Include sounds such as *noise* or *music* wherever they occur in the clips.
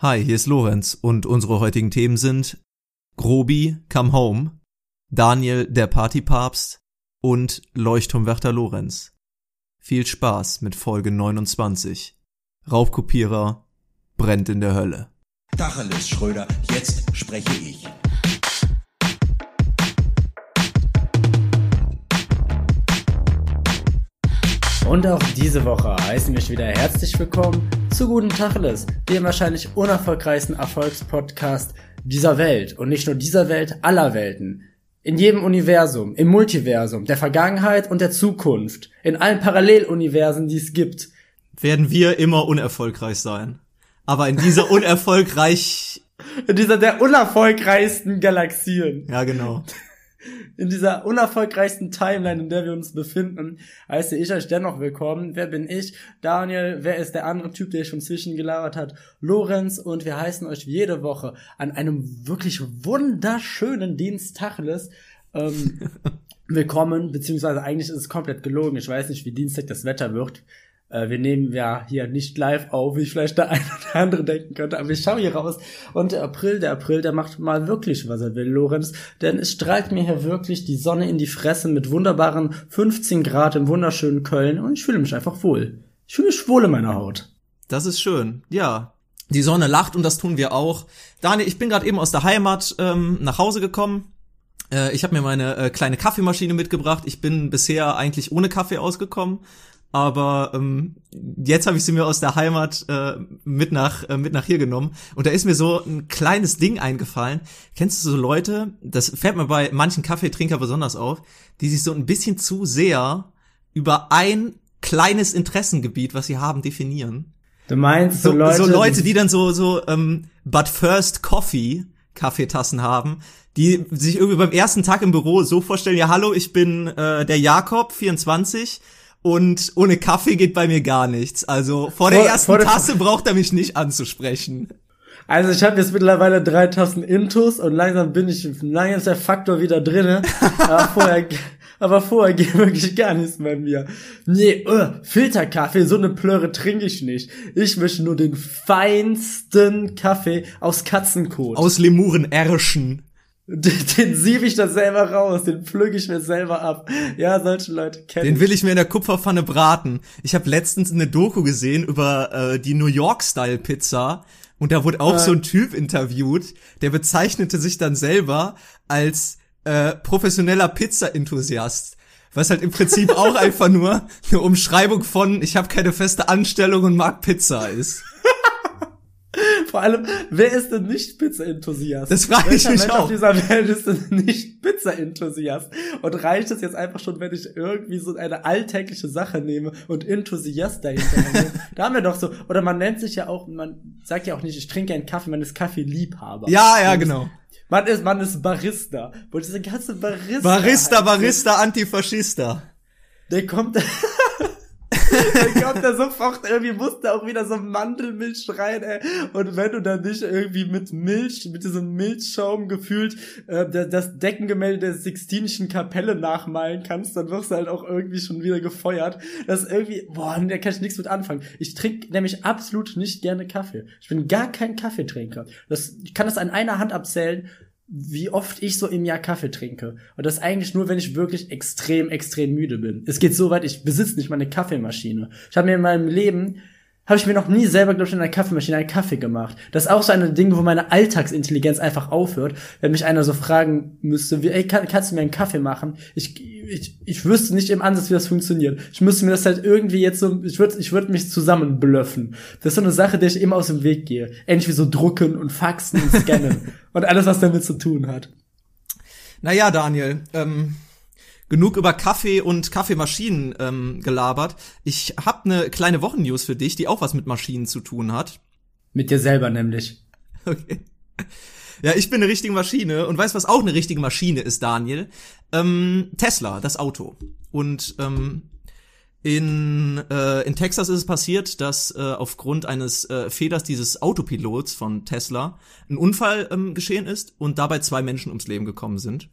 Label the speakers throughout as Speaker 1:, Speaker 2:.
Speaker 1: Hi, hier ist Lorenz und unsere heutigen Themen sind Grobi, Come Home, Daniel, der Partypapst und Leuchtturmwärter Lorenz. Viel Spaß mit Folge 29. Raubkopierer brennt in der Hölle.
Speaker 2: Tacheles, Schröder, jetzt spreche ich.
Speaker 3: Und auch diese Woche heißen wir wieder herzlich willkommen zu Guten Tacheles, dem wahrscheinlich unerfolgreichsten Erfolgspodcast dieser Welt. Und nicht nur dieser Welt, aller Welten. In jedem Universum, im Multiversum, der Vergangenheit und der Zukunft, in allen Paralleluniversen, die es gibt.
Speaker 1: Werden wir immer unerfolgreich sein. Aber in dieser *laughs* unerfolgreich...
Speaker 3: In dieser der unerfolgreichsten Galaxien.
Speaker 1: Ja, genau
Speaker 3: in dieser unerfolgreichsten Timeline, in der wir uns befinden, heiße ich euch dennoch willkommen. Wer bin ich? Daniel, wer ist der andere Typ, der schon zwischengelabert hat? Lorenz und wir heißen euch jede Woche an einem wirklich wunderschönen Dienstacheles ähm, *laughs* willkommen, beziehungsweise eigentlich ist es komplett gelogen. Ich weiß nicht, wie Dienstag das Wetter wird. Äh, wir nehmen ja hier nicht live auf, wie vielleicht der *laughs* eine oder andere denken könnte, aber ich schaue hier raus und der April, der April, der macht mal wirklich, was er will, Lorenz, denn es strahlt mir hier wirklich die Sonne in die Fresse mit wunderbaren 15 Grad im wunderschönen Köln und ich fühle mich einfach wohl. Ich fühle mich wohl in meiner Haut.
Speaker 1: Das ist schön, ja. Die Sonne lacht und das tun wir auch. Daniel, ich bin gerade eben aus der Heimat ähm, nach Hause gekommen. Äh, ich habe mir meine äh, kleine Kaffeemaschine mitgebracht. Ich bin bisher eigentlich ohne Kaffee ausgekommen aber ähm, jetzt habe ich sie mir aus der Heimat äh, mit nach äh, mit nach hier genommen und da ist mir so ein kleines Ding eingefallen. Kennst du so Leute? Das fällt mir bei manchen Kaffeetrinker besonders auf, die sich so ein bisschen zu sehr über ein kleines Interessengebiet, was sie haben, definieren.
Speaker 3: Du meinst so,
Speaker 1: so
Speaker 3: Leute,
Speaker 1: so Leute, die dann so so ähm, but first Coffee Kaffeetassen haben, die sich irgendwie beim ersten Tag im Büro so vorstellen, ja hallo, ich bin äh, der Jakob 24 und ohne Kaffee geht bei mir gar nichts. Also vor der ersten vor der Tasse braucht er mich nicht anzusprechen.
Speaker 3: Also ich habe jetzt mittlerweile drei Tassen Intus und langsam bin ich, langsam ist der Faktor wieder drinne. *laughs* aber vorher, aber vorher geht wirklich gar nichts bei mir. Nee, uh, Filterkaffee, so eine Plöre trinke ich nicht. Ich möchte nur den feinsten Kaffee aus Katzenkot.
Speaker 1: Aus Lemuren-Erschen.
Speaker 3: Den, den siebe ich dann selber raus, den pflüge ich mir selber ab. Ja, solche Leute kennen.
Speaker 1: Den will ich mir in der Kupferpfanne braten. Ich habe letztens eine Doku gesehen über äh, die New York Style Pizza und da wurde auch äh. so ein Typ interviewt, der bezeichnete sich dann selber als äh, professioneller Pizza-Enthusiast. Was halt im Prinzip *laughs* auch einfach nur eine Umschreibung von ich habe keine feste Anstellung und mag Pizza ist. *laughs*
Speaker 3: Vor allem, wer ist denn nicht Pizza-Enthusiast?
Speaker 1: Das frage ich mich
Speaker 3: Mensch
Speaker 1: auch.
Speaker 3: auf dieser Welt ist denn nicht Pizza-Enthusiast? Und reicht es jetzt einfach schon, wenn ich irgendwie so eine alltägliche Sache nehme und Enthusiast dahinter nehme? *laughs* da haben wir doch so, oder man nennt sich ja auch, man sagt ja auch nicht, ich trinke einen Kaffee, man ist Kaffeeliebhaber.
Speaker 1: Ja, ja, genau.
Speaker 3: Man ist, man ist Barista. Und diese ganze Barista.
Speaker 1: Barista, Barista, Antifaschista.
Speaker 3: Der kommt, *laughs* dann kommt da sofort irgendwie, musste auch wieder so Mandelmilch rein, ey. Und wenn du dann nicht irgendwie mit Milch, mit diesem Milchschaum gefühlt äh, das Deckengemälde der Sixtinischen Kapelle nachmalen kannst, dann wirst du halt auch irgendwie schon wieder gefeuert. Das ist irgendwie, boah, da kann ich nichts mit anfangen. Ich trinke nämlich absolut nicht gerne Kaffee. Ich bin gar kein Kaffeetrinker. Das, ich kann das an einer Hand abzählen, wie oft ich so im Jahr Kaffee trinke. Und das eigentlich nur, wenn ich wirklich extrem, extrem müde bin. Es geht so weit, ich besitze nicht mal eine Kaffeemaschine. Ich habe mir in meinem Leben habe ich mir noch nie selber, glaube ich, in einer Kaffeemaschine einen Kaffee gemacht. Das ist auch so ein Ding, wo meine Alltagsintelligenz einfach aufhört, wenn mich einer so fragen müsste, wie, ey, kann, kannst du mir einen Kaffee machen? Ich, ich, ich wüsste nicht im Ansatz, wie das funktioniert. Ich müsste mir das halt irgendwie jetzt so, ich würde ich würd mich zusammenblöffen. Das ist so eine Sache, der ich immer aus dem Weg gehe. Ähnlich wie so drucken und faxen und scannen. *laughs* und alles, was damit zu tun hat.
Speaker 1: Naja, Daniel, ähm, genug über Kaffee und Kaffeemaschinen ähm, gelabert. Ich habe eine kleine Wochennews für dich, die auch was mit Maschinen zu tun hat.
Speaker 3: Mit dir selber nämlich.
Speaker 1: Okay. Ja, ich bin eine richtige Maschine und weißt was auch eine richtige Maschine ist, Daniel? Ähm, Tesla, das Auto. Und ähm, in, äh, in Texas ist es passiert, dass äh, aufgrund eines äh, Fehlers dieses Autopilots von Tesla ein Unfall ähm, geschehen ist und dabei zwei Menschen ums Leben gekommen sind.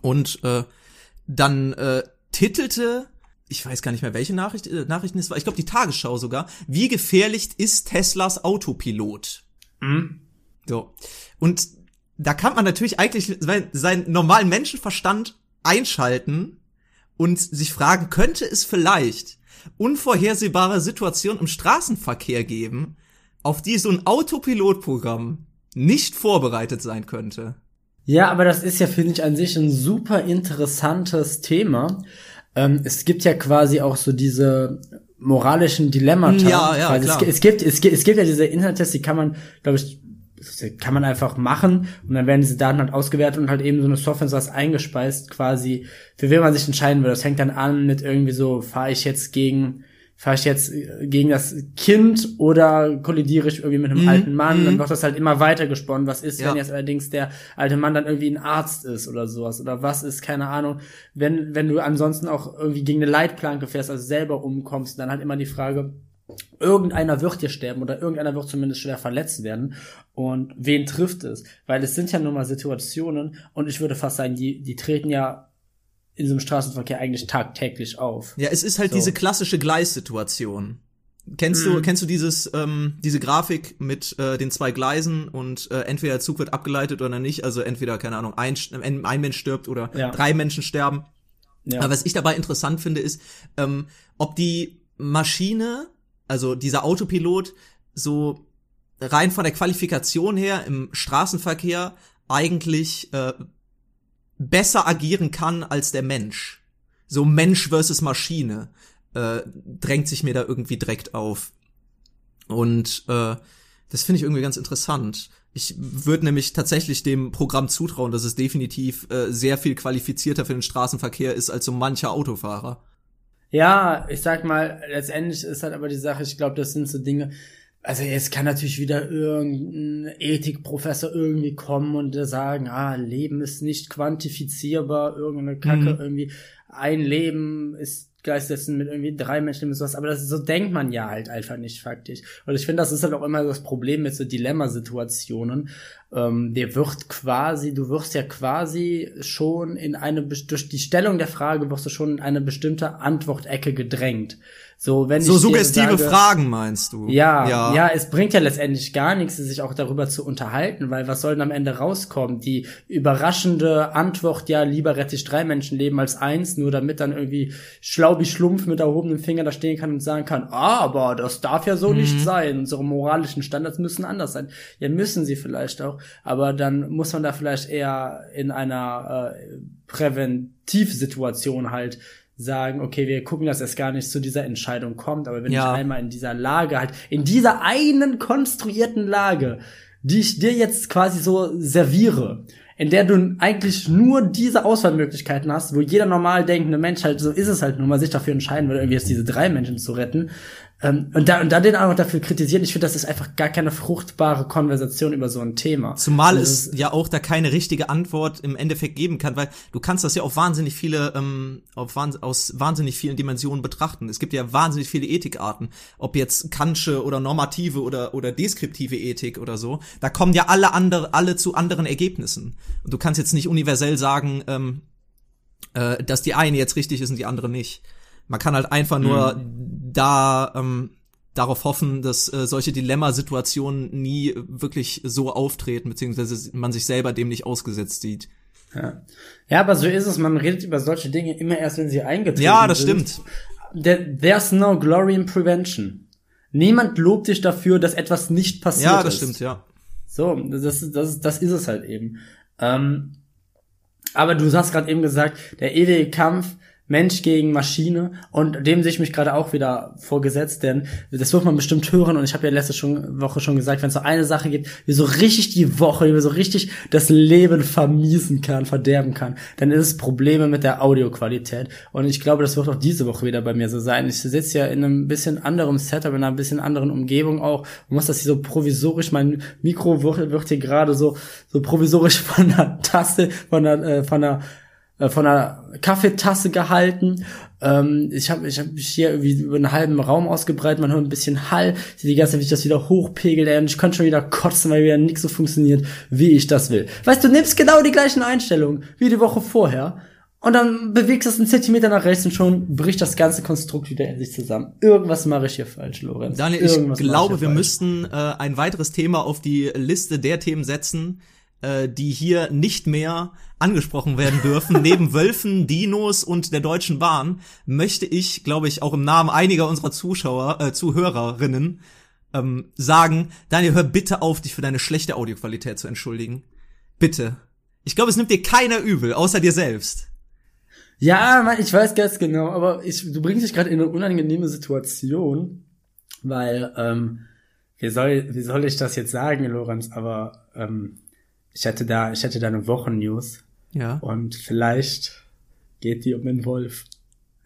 Speaker 1: Und äh, dann äh, titelte, ich weiß gar nicht mehr, welche Nachricht, äh, Nachrichten es war, ich glaube die Tagesschau sogar, wie gefährlich ist Teslas Autopilot?
Speaker 3: Mhm.
Speaker 1: So. Und da kann man natürlich eigentlich seinen normalen Menschenverstand einschalten und sich fragen, könnte es vielleicht unvorhersehbare Situationen im Straßenverkehr geben, auf die so ein Autopilotprogramm nicht vorbereitet sein könnte?
Speaker 3: Ja, aber das ist ja, finde ich, an sich ein super interessantes Thema. Ähm, es gibt ja quasi auch so diese moralischen Dilemmata.
Speaker 1: Ja, ja,
Speaker 3: also
Speaker 1: klar.
Speaker 3: Es, es, gibt, es gibt, es gibt ja diese Internettests, die kann man, glaube ich, kann man einfach machen und dann werden diese Daten halt ausgewertet und halt eben so eine Software so was eingespeist, quasi, für wen man sich entscheiden will. Das fängt dann an mit irgendwie so, fahre ich jetzt gegen fahre ich jetzt äh, gegen das Kind oder kollidiere ich irgendwie mit einem
Speaker 1: Mhm,
Speaker 3: alten Mann, dann
Speaker 1: mhm.
Speaker 3: wird das halt immer weiter gesponnen. Was ist,
Speaker 1: Ja.
Speaker 3: wenn jetzt allerdings der alte Mann dann irgendwie ein Arzt ist oder sowas? Oder was ist, keine Ahnung, wenn, wenn du ansonsten auch irgendwie gegen eine Leitplanke fährst, also selber umkommst, dann halt immer die Frage, irgendeiner wird hier sterben oder irgendeiner wird zumindest schwer verletzt werden. Und wen trifft es? Weil es sind ja nun mal Situationen und ich würde fast sagen, die, die treten ja in einem Straßenverkehr eigentlich tagtäglich auf.
Speaker 1: Ja, es ist halt
Speaker 3: So.
Speaker 1: diese klassische Gleissituation. Kennst du,
Speaker 3: Mhm.
Speaker 1: kennst du dieses, ähm, diese Grafik mit äh, den zwei Gleisen und äh, entweder der Zug wird abgeleitet oder nicht, also entweder, keine Ahnung, ein, ein, ein Mensch stirbt oder
Speaker 3: Ja.
Speaker 1: drei Menschen sterben.
Speaker 3: Ja.
Speaker 1: Aber was ich dabei interessant finde, ist, ähm, ob die Maschine, also dieser Autopilot, so rein von der Qualifikation her im Straßenverkehr eigentlich äh, besser agieren kann als der Mensch. So Mensch versus Maschine äh, drängt sich mir da irgendwie direkt auf. Und äh, das finde ich irgendwie ganz interessant. Ich würde nämlich tatsächlich dem Programm zutrauen, dass es definitiv äh, sehr viel qualifizierter für den Straßenverkehr ist als so mancher Autofahrer.
Speaker 3: Ja, ich sag mal, letztendlich ist halt aber die Sache, ich glaube, das sind so Dinge, also jetzt kann natürlich wieder irgendein Ethikprofessor irgendwie kommen und sagen, ah, Leben ist nicht quantifizierbar, irgendeine Kacke,
Speaker 1: Mhm.
Speaker 3: irgendwie ein Leben ist gleichsetzen mit irgendwie drei Menschen und sowas, aber das, so denkt man ja halt einfach nicht faktisch. Und ich finde, das ist halt auch immer das Problem mit so Dilemmasituationen. Ähm, der wird quasi, du wirst ja quasi schon in eine, durch die Stellung der Frage wirst du schon in eine bestimmte Antwortecke gedrängt. So, wenn
Speaker 1: So
Speaker 3: ich
Speaker 1: suggestive
Speaker 3: sage,
Speaker 1: Fragen meinst du?
Speaker 3: ja, ja, es bringt ja letztendlich gar nichts, sich auch darüber zu unterhalten, weil was soll denn am Ende rauskommen? Die überraschende Antwort, ja, lieber rette ich drei Menschenleben als eins, nur damit dann irgendwie Schlaubi Schlumpf mit erhobenem Finger da stehen kann und sagen kann, ah, aber das darf ja so nicht sein. Unsere moralischen Standards müssen anders sein. Ja, müssen sie vielleicht auch, aber dann muss man da vielleicht eher in einer äh, Präventivsituation halt sagen, okay, wir gucken, dass es gar nicht zu dieser Entscheidung kommt, aber wenn
Speaker 1: Ja.
Speaker 3: ich einmal in dieser Lage halt, in dieser einen konstruierten Lage, die ich dir jetzt quasi so serviere, in der du eigentlich nur diese Auswahlmöglichkeiten hast, wo jeder normal denkende Mensch halt, so ist es halt nur mal, sich dafür entscheiden würde, irgendwie jetzt diese drei Menschen zu retten, ähm, und, da, und dann den auch noch dafür kritisieren, ich finde, das ist einfach gar keine fruchtbare Konversation über so ein Thema.
Speaker 1: Zumal
Speaker 3: Also
Speaker 1: es ja auch da keine richtige Antwort im Endeffekt geben kann, weil du kannst das ja auf wahnsinnig viele, ähm, auf wahns aus wahnsinnig vielen Dimensionen betrachten. Es gibt ja wahnsinnig viele Ethikarten, ob jetzt kantsche oder normative oder oder deskriptive Ethik oder so. Da kommen ja alle andere, alle zu anderen Ergebnissen. Und du kannst jetzt nicht universell sagen, ähm, äh, dass die eine jetzt richtig ist und die andere nicht. Man kann halt einfach nur da ähm, darauf hoffen, dass äh, solche Dilemmasituationen nie wirklich so auftreten, beziehungsweise man sich selber dem nicht ausgesetzt sieht.
Speaker 3: Ja. ja, aber so ist es. Man redet über solche Dinge immer erst, wenn sie eingetreten
Speaker 1: Ja, das
Speaker 3: sind.
Speaker 1: stimmt.
Speaker 3: There, there's no glory in prevention. Niemand lobt dich dafür, dass etwas nicht passiert
Speaker 1: Ja, das
Speaker 3: ist.
Speaker 1: stimmt, ja.
Speaker 3: So, das, ist- das, ist- das ist es halt eben. Ähm, aber du hast gerade eben gesagt, der ewige Kampf Mensch gegen Maschine. Und dem sehe ich mich gerade auch wieder vorgesetzt, denn das wird man bestimmt hören. Und ich habe ja letzte schon, Woche schon gesagt, wenn es so eine Sache gibt, die so richtig die Woche, mir so richtig das Leben vermiesen kann, verderben kann, dann ist es Probleme mit der Audioqualität. Und ich glaube, das wird auch diese Woche wieder bei mir so sein. Ich sitze ja in einem bisschen anderem Setup, in einer bisschen anderen Umgebung auch. Und muss das hier so provisorisch, mein Mikro wird, wird hier gerade so, so provisorisch *laughs* von der Tasse, von der, äh, von der äh, von einer Kaffeetasse gehalten. Ähm, ich habe ich hab mich hier irgendwie über einen halben Raum ausgebreitet, man hört ein bisschen Hall, ich die ganze Zeit, wie ich das wieder hochpegelt, ey, und ich könnte schon wieder kotzen, weil wieder nichts so funktioniert, wie ich das will. Weißt du, nimmst genau die gleichen Einstellungen wie die Woche vorher Und dann bewegst du es einen Zentimeter nach rechts und schon bricht das ganze Konstrukt wieder in sich zusammen. Irgendwas mache ich hier falsch, Lorenz.
Speaker 1: Daniel, ich
Speaker 3: Irgendwas mache
Speaker 1: glaube,
Speaker 3: hier
Speaker 1: wir
Speaker 3: falsch.
Speaker 1: müssten äh, ein weiteres Thema auf die Liste der Themen setzen, äh, die hier nicht mehr angesprochen werden dürfen. *laughs* Neben Wölfen, Dinos und der Deutschen Bahn möchte ich, glaube ich, auch im Namen einiger unserer Zuschauer, äh, Zuhörerinnen ähm, sagen, Daniel, hör bitte auf, dich für deine schlechte Audioqualität zu entschuldigen. Bitte. Ich glaube, es nimmt dir keiner übel, außer dir selbst.
Speaker 3: Ja, Mann, ich weiß ganz genau, aber ich, du bringst dich gerade in eine unangenehme Situation, weil, ähm, wie soll, wie soll ich das jetzt sagen, Lorenz, aber ähm, ich hätte da, ich hätte da eine Wochennews
Speaker 1: Ja.
Speaker 3: und vielleicht geht die um den Wolf.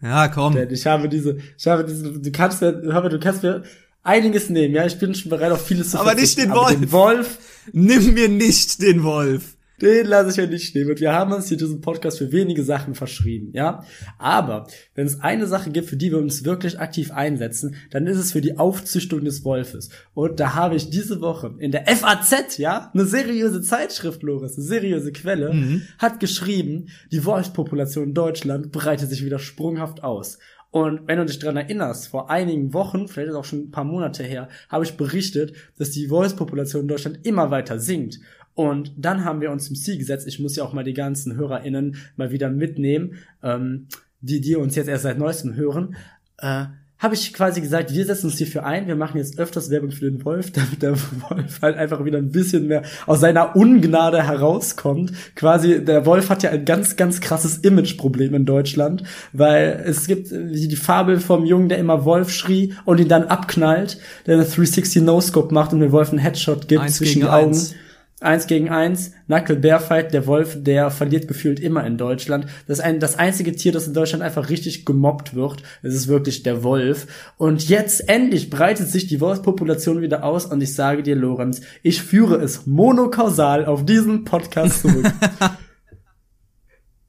Speaker 1: Ja, komm.
Speaker 3: Denn ich habe diese, ich habe diese, du kannst mir, du kannst mir einiges nehmen, ja, ich bin schon bereit auf vieles zu
Speaker 1: Aber nicht den
Speaker 3: aber
Speaker 1: Wolf.
Speaker 3: Den Wolf,
Speaker 1: Nimm mir nicht den Wolf.
Speaker 3: Den lasse ich ja nicht nehmen. Und wir haben uns hier diesen Podcast für wenige Sachen verschrieben, ja. Aber wenn es eine Sache gibt, für die wir uns wirklich aktiv einsetzen, dann ist es für die Aufzüchtung des Wolfes. Und da habe ich diese Woche in der FAZ, ja, eine seriöse Zeitschrift, Loris, eine seriöse Quelle, hat geschrieben, die Wolfspopulation in Deutschland breitet sich wieder sprunghaft aus. Und wenn du dich dran erinnerst, vor einigen Wochen, vielleicht ist auch schon ein paar Monate her, habe ich berichtet, dass die Wolfspopulation in Deutschland immer weiter sinkt. Und dann haben wir uns zum Ziel gesetzt, ich muss ja auch mal die ganzen HörerInnen mal wieder mitnehmen, ähm, die, die uns jetzt erst seit neuestem hören, äh, habe ich quasi gesagt, wir setzen uns hierfür ein, wir machen jetzt öfters Werbung für den Wolf, *laughs* damit der Wolf halt einfach wieder ein bisschen mehr aus seiner Ungnade herauskommt. Quasi, der Wolf hat ja ein ganz, ganz krasses Imageproblem in Deutschland, weil es gibt äh, die Fabel vom Jungen, der immer Wolf schrie und ihn dann abknallt, der eine 360 No-Scope macht und dem Wolf einen Headshot gibt
Speaker 1: Eins
Speaker 3: zwischen die Augen.
Speaker 1: eins.
Speaker 3: Eins gegen eins, Knuckle Bear Fight, der Wolf, der verliert gefühlt immer in Deutschland. Das ist ein, das einzige Tier, das in Deutschland einfach richtig gemobbt wird. Es ist wirklich der Wolf. Und jetzt endlich breitet sich die Wolfspopulation wieder aus und ich sage dir, Lorenz, ich führe es monokausal auf diesen Podcast zurück. *laughs*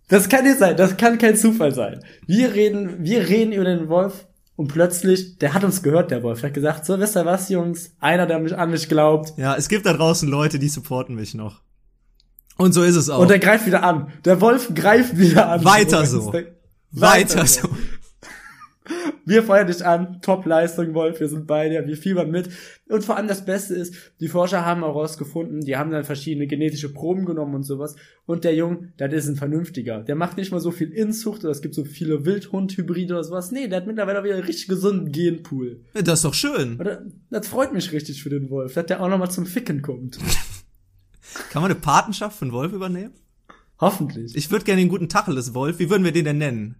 Speaker 3: das kann nicht sein, das kann kein Zufall sein. Wir reden, wir reden über den Wolf und plötzlich, der hat uns gehört, der Wolf. Der hat gesagt, so, wisst ihr was, Jungs? Einer, der mich an mich glaubt,
Speaker 1: Ja, es gibt da draußen Leute, die supporten mich noch. Und so ist es auch.
Speaker 3: Und der greift wieder an. Der Wolf greift wieder an.
Speaker 1: Weiter so.
Speaker 3: Weiter,
Speaker 1: Weiter so.
Speaker 3: Wir feuern dich an. Top-Leistung, Wolf. Wir sind bei dir. Wir fiebern mit. Und vor allem das Beste ist, die Forscher haben auch rausgefunden, die haben dann verschiedene genetische Proben genommen und sowas. Und der Junge, das ist ein Vernünftiger. Der macht nicht mal so viel Inzucht oder es gibt so viele Wildhund-Hybride oder sowas. Nee, der hat mittlerweile wieder einen richtig gesunden Genpool.
Speaker 1: Das ist doch schön.
Speaker 3: Oder, das freut mich richtig für den Wolf, dass der auch nochmal zum Ficken kommt. *laughs*
Speaker 1: Kann man eine Patenschaft für einen Wolf übernehmen?
Speaker 3: Hoffentlich.
Speaker 1: Ich würde gerne den guten Tacheles Wolf. Wie würden wir den denn nennen?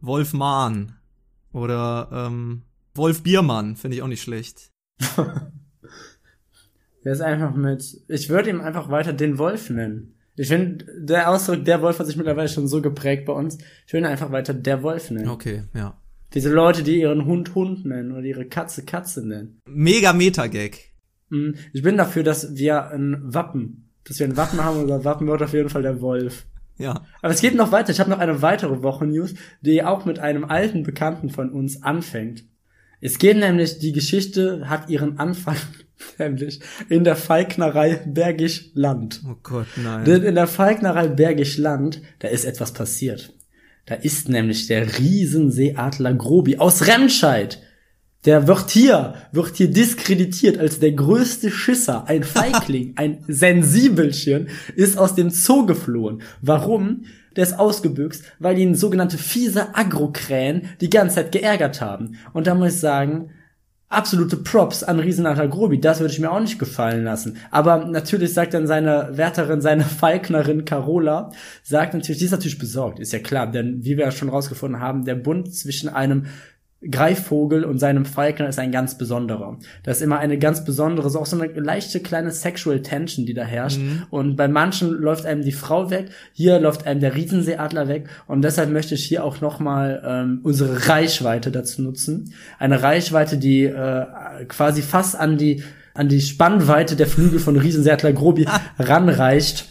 Speaker 1: Wolf Mahn. Oder ähm, Wolf Biermann. Finde ich auch nicht schlecht. *laughs*
Speaker 3: Der ist einfach mit. Ich würde ihm einfach weiter den Wolf nennen. Ich finde, der Ausdruck der Wolf hat sich mittlerweile schon so geprägt bei uns. Ich will ihn einfach weiter der Wolf nennen.
Speaker 1: Okay, ja.
Speaker 3: Diese Leute, die ihren Hund Hund nennen oder ihre Katze Katze nennen.
Speaker 1: Mega Meta-Gag.
Speaker 3: Mm, Ich bin dafür, dass wir ein Wappen, dass wir ein Wappen haben. Unser Wappen wird auf jeden Fall der Wolf.
Speaker 1: Ja.
Speaker 3: Aber es geht noch weiter. Ich habe noch eine weitere Woche-News, die auch mit einem alten Bekannten von uns anfängt. Es geht nämlich, die Geschichte hat ihren Anfang *laughs* nämlich in der Falknerei Bergisch Land.
Speaker 1: Oh Gott, nein.
Speaker 3: Denn in der Falknerei Bergisch Land, da ist etwas passiert. Da ist nämlich der Riesenseeadler Grobi aus Remscheid. Der wird hier, wird hier diskreditiert als der größte Schisser, ein *laughs* Feigling, ein Sensibelchen, ist aus dem Zoo geflohen. Warum? Der ist ausgebüxt, weil ihn sogenannte fiese Agrokrähen die ganze Zeit geärgert haben. Und da muss ich sagen, absolute Props an Riesenadler Grobi. Das würde ich mir auch nicht gefallen lassen. Aber natürlich sagt dann seine Wärterin, seine Falknerin Carola, sagt natürlich, die ist natürlich besorgt, ist ja klar. Denn wie wir ja schon rausgefunden haben, der Bund zwischen einem Greifvogel und seinem Falkner ist ein ganz besonderer. Da ist immer eine ganz besondere, so auch so eine leichte kleine Sexual Tension, die da herrscht. Und bei manchen läuft einem die Frau weg, hier läuft einem der Riesenseeadler weg. Und deshalb möchte ich hier auch nochmal ähm, unsere Reichweite dazu nutzen. Eine Reichweite, die äh, quasi fast an die an die Spannweite der Flügel von Riesenseeadler Grobi *laughs* ranreicht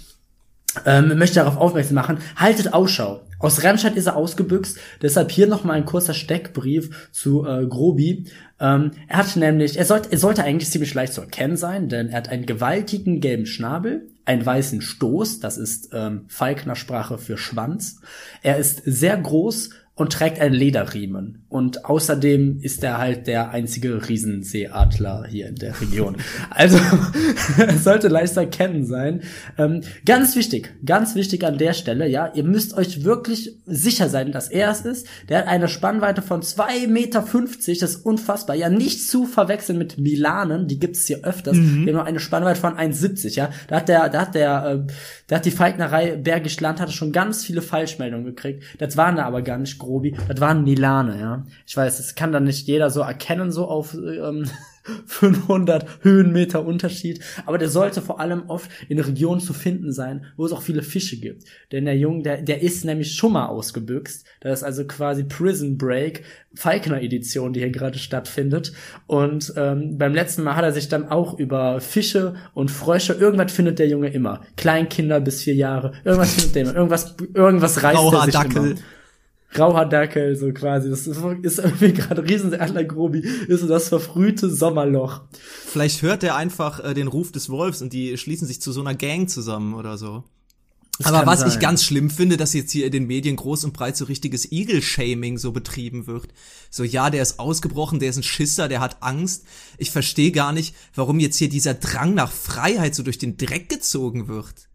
Speaker 3: ähm, möchte darauf aufmerksam machen, haltet Ausschau Aus Remscheid ist er ausgebüxt, deshalb hier nochmal ein kurzer Steckbrief zu äh, Grobi. Ähm, er hat nämlich, er sollte, er sollte eigentlich ziemlich leicht zu erkennen sein, denn er hat einen gewaltigen gelben Schnabel, einen weißen Stoß, das ist ähm, Falkner Sprache für Schwanz. Er ist sehr groß und trägt einen Lederriemen. Und außerdem ist er halt der einzige Riesenseeadler hier in der Region. *laughs* also, es *laughs* sollte leicht zu erkennen sein. Ähm, ganz wichtig, ganz wichtig an der Stelle, ja, ihr müsst euch wirklich sicher sein, dass er es ist. Der hat eine Spannweite von 2,50 Meter, das ist unfassbar. Ja, nicht zu verwechseln mit Milanen, die gibt es hier öfters. Mhm. Die haben eine Spannweite von 1,70, ja. Da hat der, da hat der, äh, hat die Falknerei Bergisch Land hatte schon ganz viele Falschmeldungen gekriegt. Das waren da aber gar nicht Grobi, das waren Nilane, ja. Ich weiß, das kann dann nicht jeder so erkennen, so auf ähm, *laughs* 500 Höhenmeter Unterschied, aber der sollte vor allem oft in Regionen zu finden sein, wo es auch viele Fische gibt. Denn der Junge, der, der ist nämlich schon mal ausgebüxt. Das ist also quasi Prison Break, Falkner Edition, die hier gerade stattfindet. Und ähm, beim letzten Mal hat er sich dann auch über Fische und Frösche, irgendwas findet der Junge immer. Kleinkinder bis vier Jahre, irgendwas findet der immer, irgendwas, irgendwas reißt
Speaker 1: Grauer
Speaker 3: er sich
Speaker 1: Dackel.
Speaker 3: immer. Grauer Dackel, so quasi. Das ist, ist irgendwie gerade Riesenadler Grobi, ist so das verfrühte Sommerloch.
Speaker 1: Vielleicht hört er einfach äh, den Ruf des Wolfs und die schließen sich zu so einer Gang zusammen oder so.
Speaker 3: Das
Speaker 1: Aber was
Speaker 3: sein.
Speaker 1: ich ganz schlimm finde, dass jetzt hier in den Medien groß und breit so richtiges Eagle-Shaming so betrieben wird. So, ja, der ist ausgebrochen, der ist ein Schisser, der hat Angst. Ich verstehe gar nicht, warum jetzt hier dieser Drang nach Freiheit so durch den Dreck gezogen wird.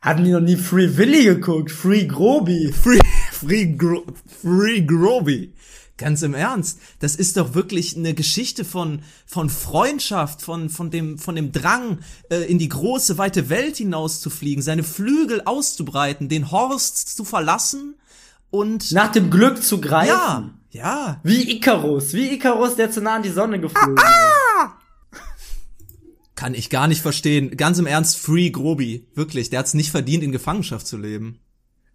Speaker 3: Hatten die noch nie Free Willy geguckt? Free Grobi.
Speaker 1: Free, free, Gro free Groby. Ganz im Ernst, das ist doch wirklich eine Geschichte von von Freundschaft, von von dem von dem Drang äh, in die große weite Welt hinauszufliegen, seine Flügel auszubreiten, den Horst zu verlassen und
Speaker 3: Nach dem Glück zu greifen.
Speaker 1: ja, ja,
Speaker 3: Wie Icarus. Wie Icarus, der zu nah an die Sonne geflogen ist.
Speaker 1: kann ich gar nicht verstehen. Ganz im Ernst, Free Groby, wirklich, der hat's nicht verdient in Gefangenschaft zu leben.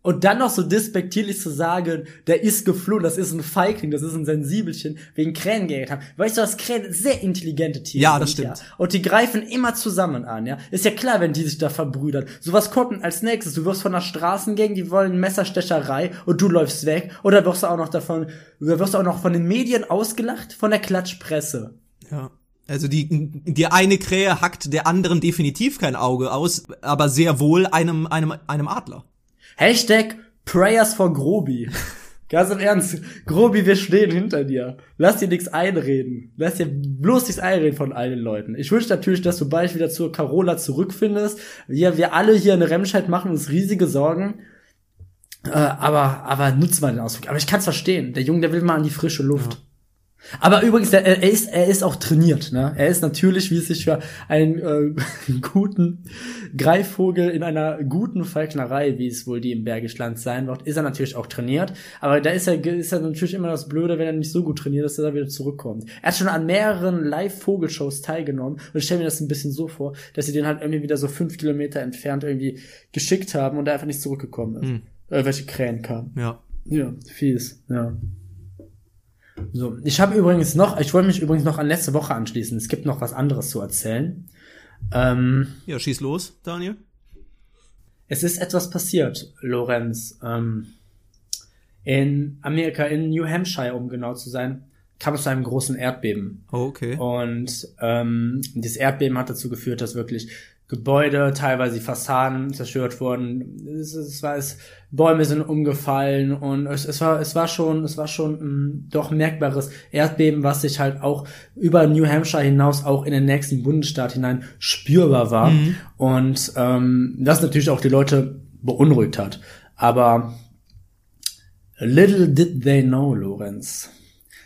Speaker 3: Und dann noch so despektierlich zu sagen, der ist geflohen, das ist ein Feigling, das ist ein Sensibelchen, wegen Krähen geredet haben. Weißt du, dass Krähen sehr intelligente Tiere
Speaker 1: Ja,
Speaker 3: sind?
Speaker 1: das stimmt.
Speaker 3: Ja? Und die greifen immer zusammen an, ja. Ist ja klar, wenn die sich da verbrüdern. Sowas kommt als nächstes. Du wirst von einer Straßengang, die wollen Messerstecherei und du läufst weg. Oder wirst du auch noch davon, oder wirst du auch noch von den Medien ausgelacht, von der Klatschpresse.
Speaker 1: Ja. Also die, die eine Krähe hackt der anderen definitiv kein Auge aus, aber sehr wohl einem, einem, einem Adler.
Speaker 3: Hashtag Prayers for Grobi. *laughs* Ganz im Ernst, Grobi, wir stehen hinter dir. Lass dir nichts einreden. Lass dir bloß nichts einreden von allen Leuten. Ich wünsche natürlich, dass du bald wieder zur Carola zurückfindest. Wir, wir alle hier in Remscheid machen uns riesige Sorgen. Äh, aber, aber nutz mal den Ausflug. Aber ich kann's verstehen. Der Junge, der will mal an die frische Luft. Aber übrigens, der, er ist, er ist auch trainiert, ne? Er ist natürlich, wie es sich für einen äh, *laughs* guten Greifvogel in einer guten Falknerei, wie es wohl die im Bergisch Land sein wird, ist er natürlich auch trainiert. Aber da ist er, ist er natürlich immer das Blöde, wenn er nicht so gut trainiert ist, dass er wieder zurückkommt. Er hat schon an mehreren Live-Vogelshows teilgenommen und ich stelle mir das ein bisschen so vor, dass sie den halt irgendwie wieder so fünf Kilometer entfernt irgendwie geschickt haben und er einfach nicht zurückgekommen ist.
Speaker 1: Hm.
Speaker 3: Äh, welche Krähen kamen.
Speaker 1: Ja.
Speaker 3: Ja, fies, ja. So, ich habe übrigens noch, ich wollte mich übrigens noch an letzte Woche anschließen. Es gibt noch was anderes zu erzählen. Ähm,
Speaker 1: Ja, schieß los, Daniel.
Speaker 3: es ist etwas passiert, Lorenz. Ähm, in Amerika, in New Hampshire, um genau zu sein, kam es zu einem großen Erdbeben.
Speaker 1: Oh, okay.
Speaker 3: Und ähm, dieses Erdbeben hat dazu geführt, dass wirklich Gebäude, teilweise die Fassaden zerstört wurden. Es, es war es, Bäume sind umgefallen und es, es war es war schon es war schon ein doch merkbares Erdbeben, was sich halt auch über New Hampshire hinaus auch in den nächsten Bundesstaat hinein spürbar war und ähm, das natürlich auch die Leute beunruhigt hat. Aber little did they know, Lorenz.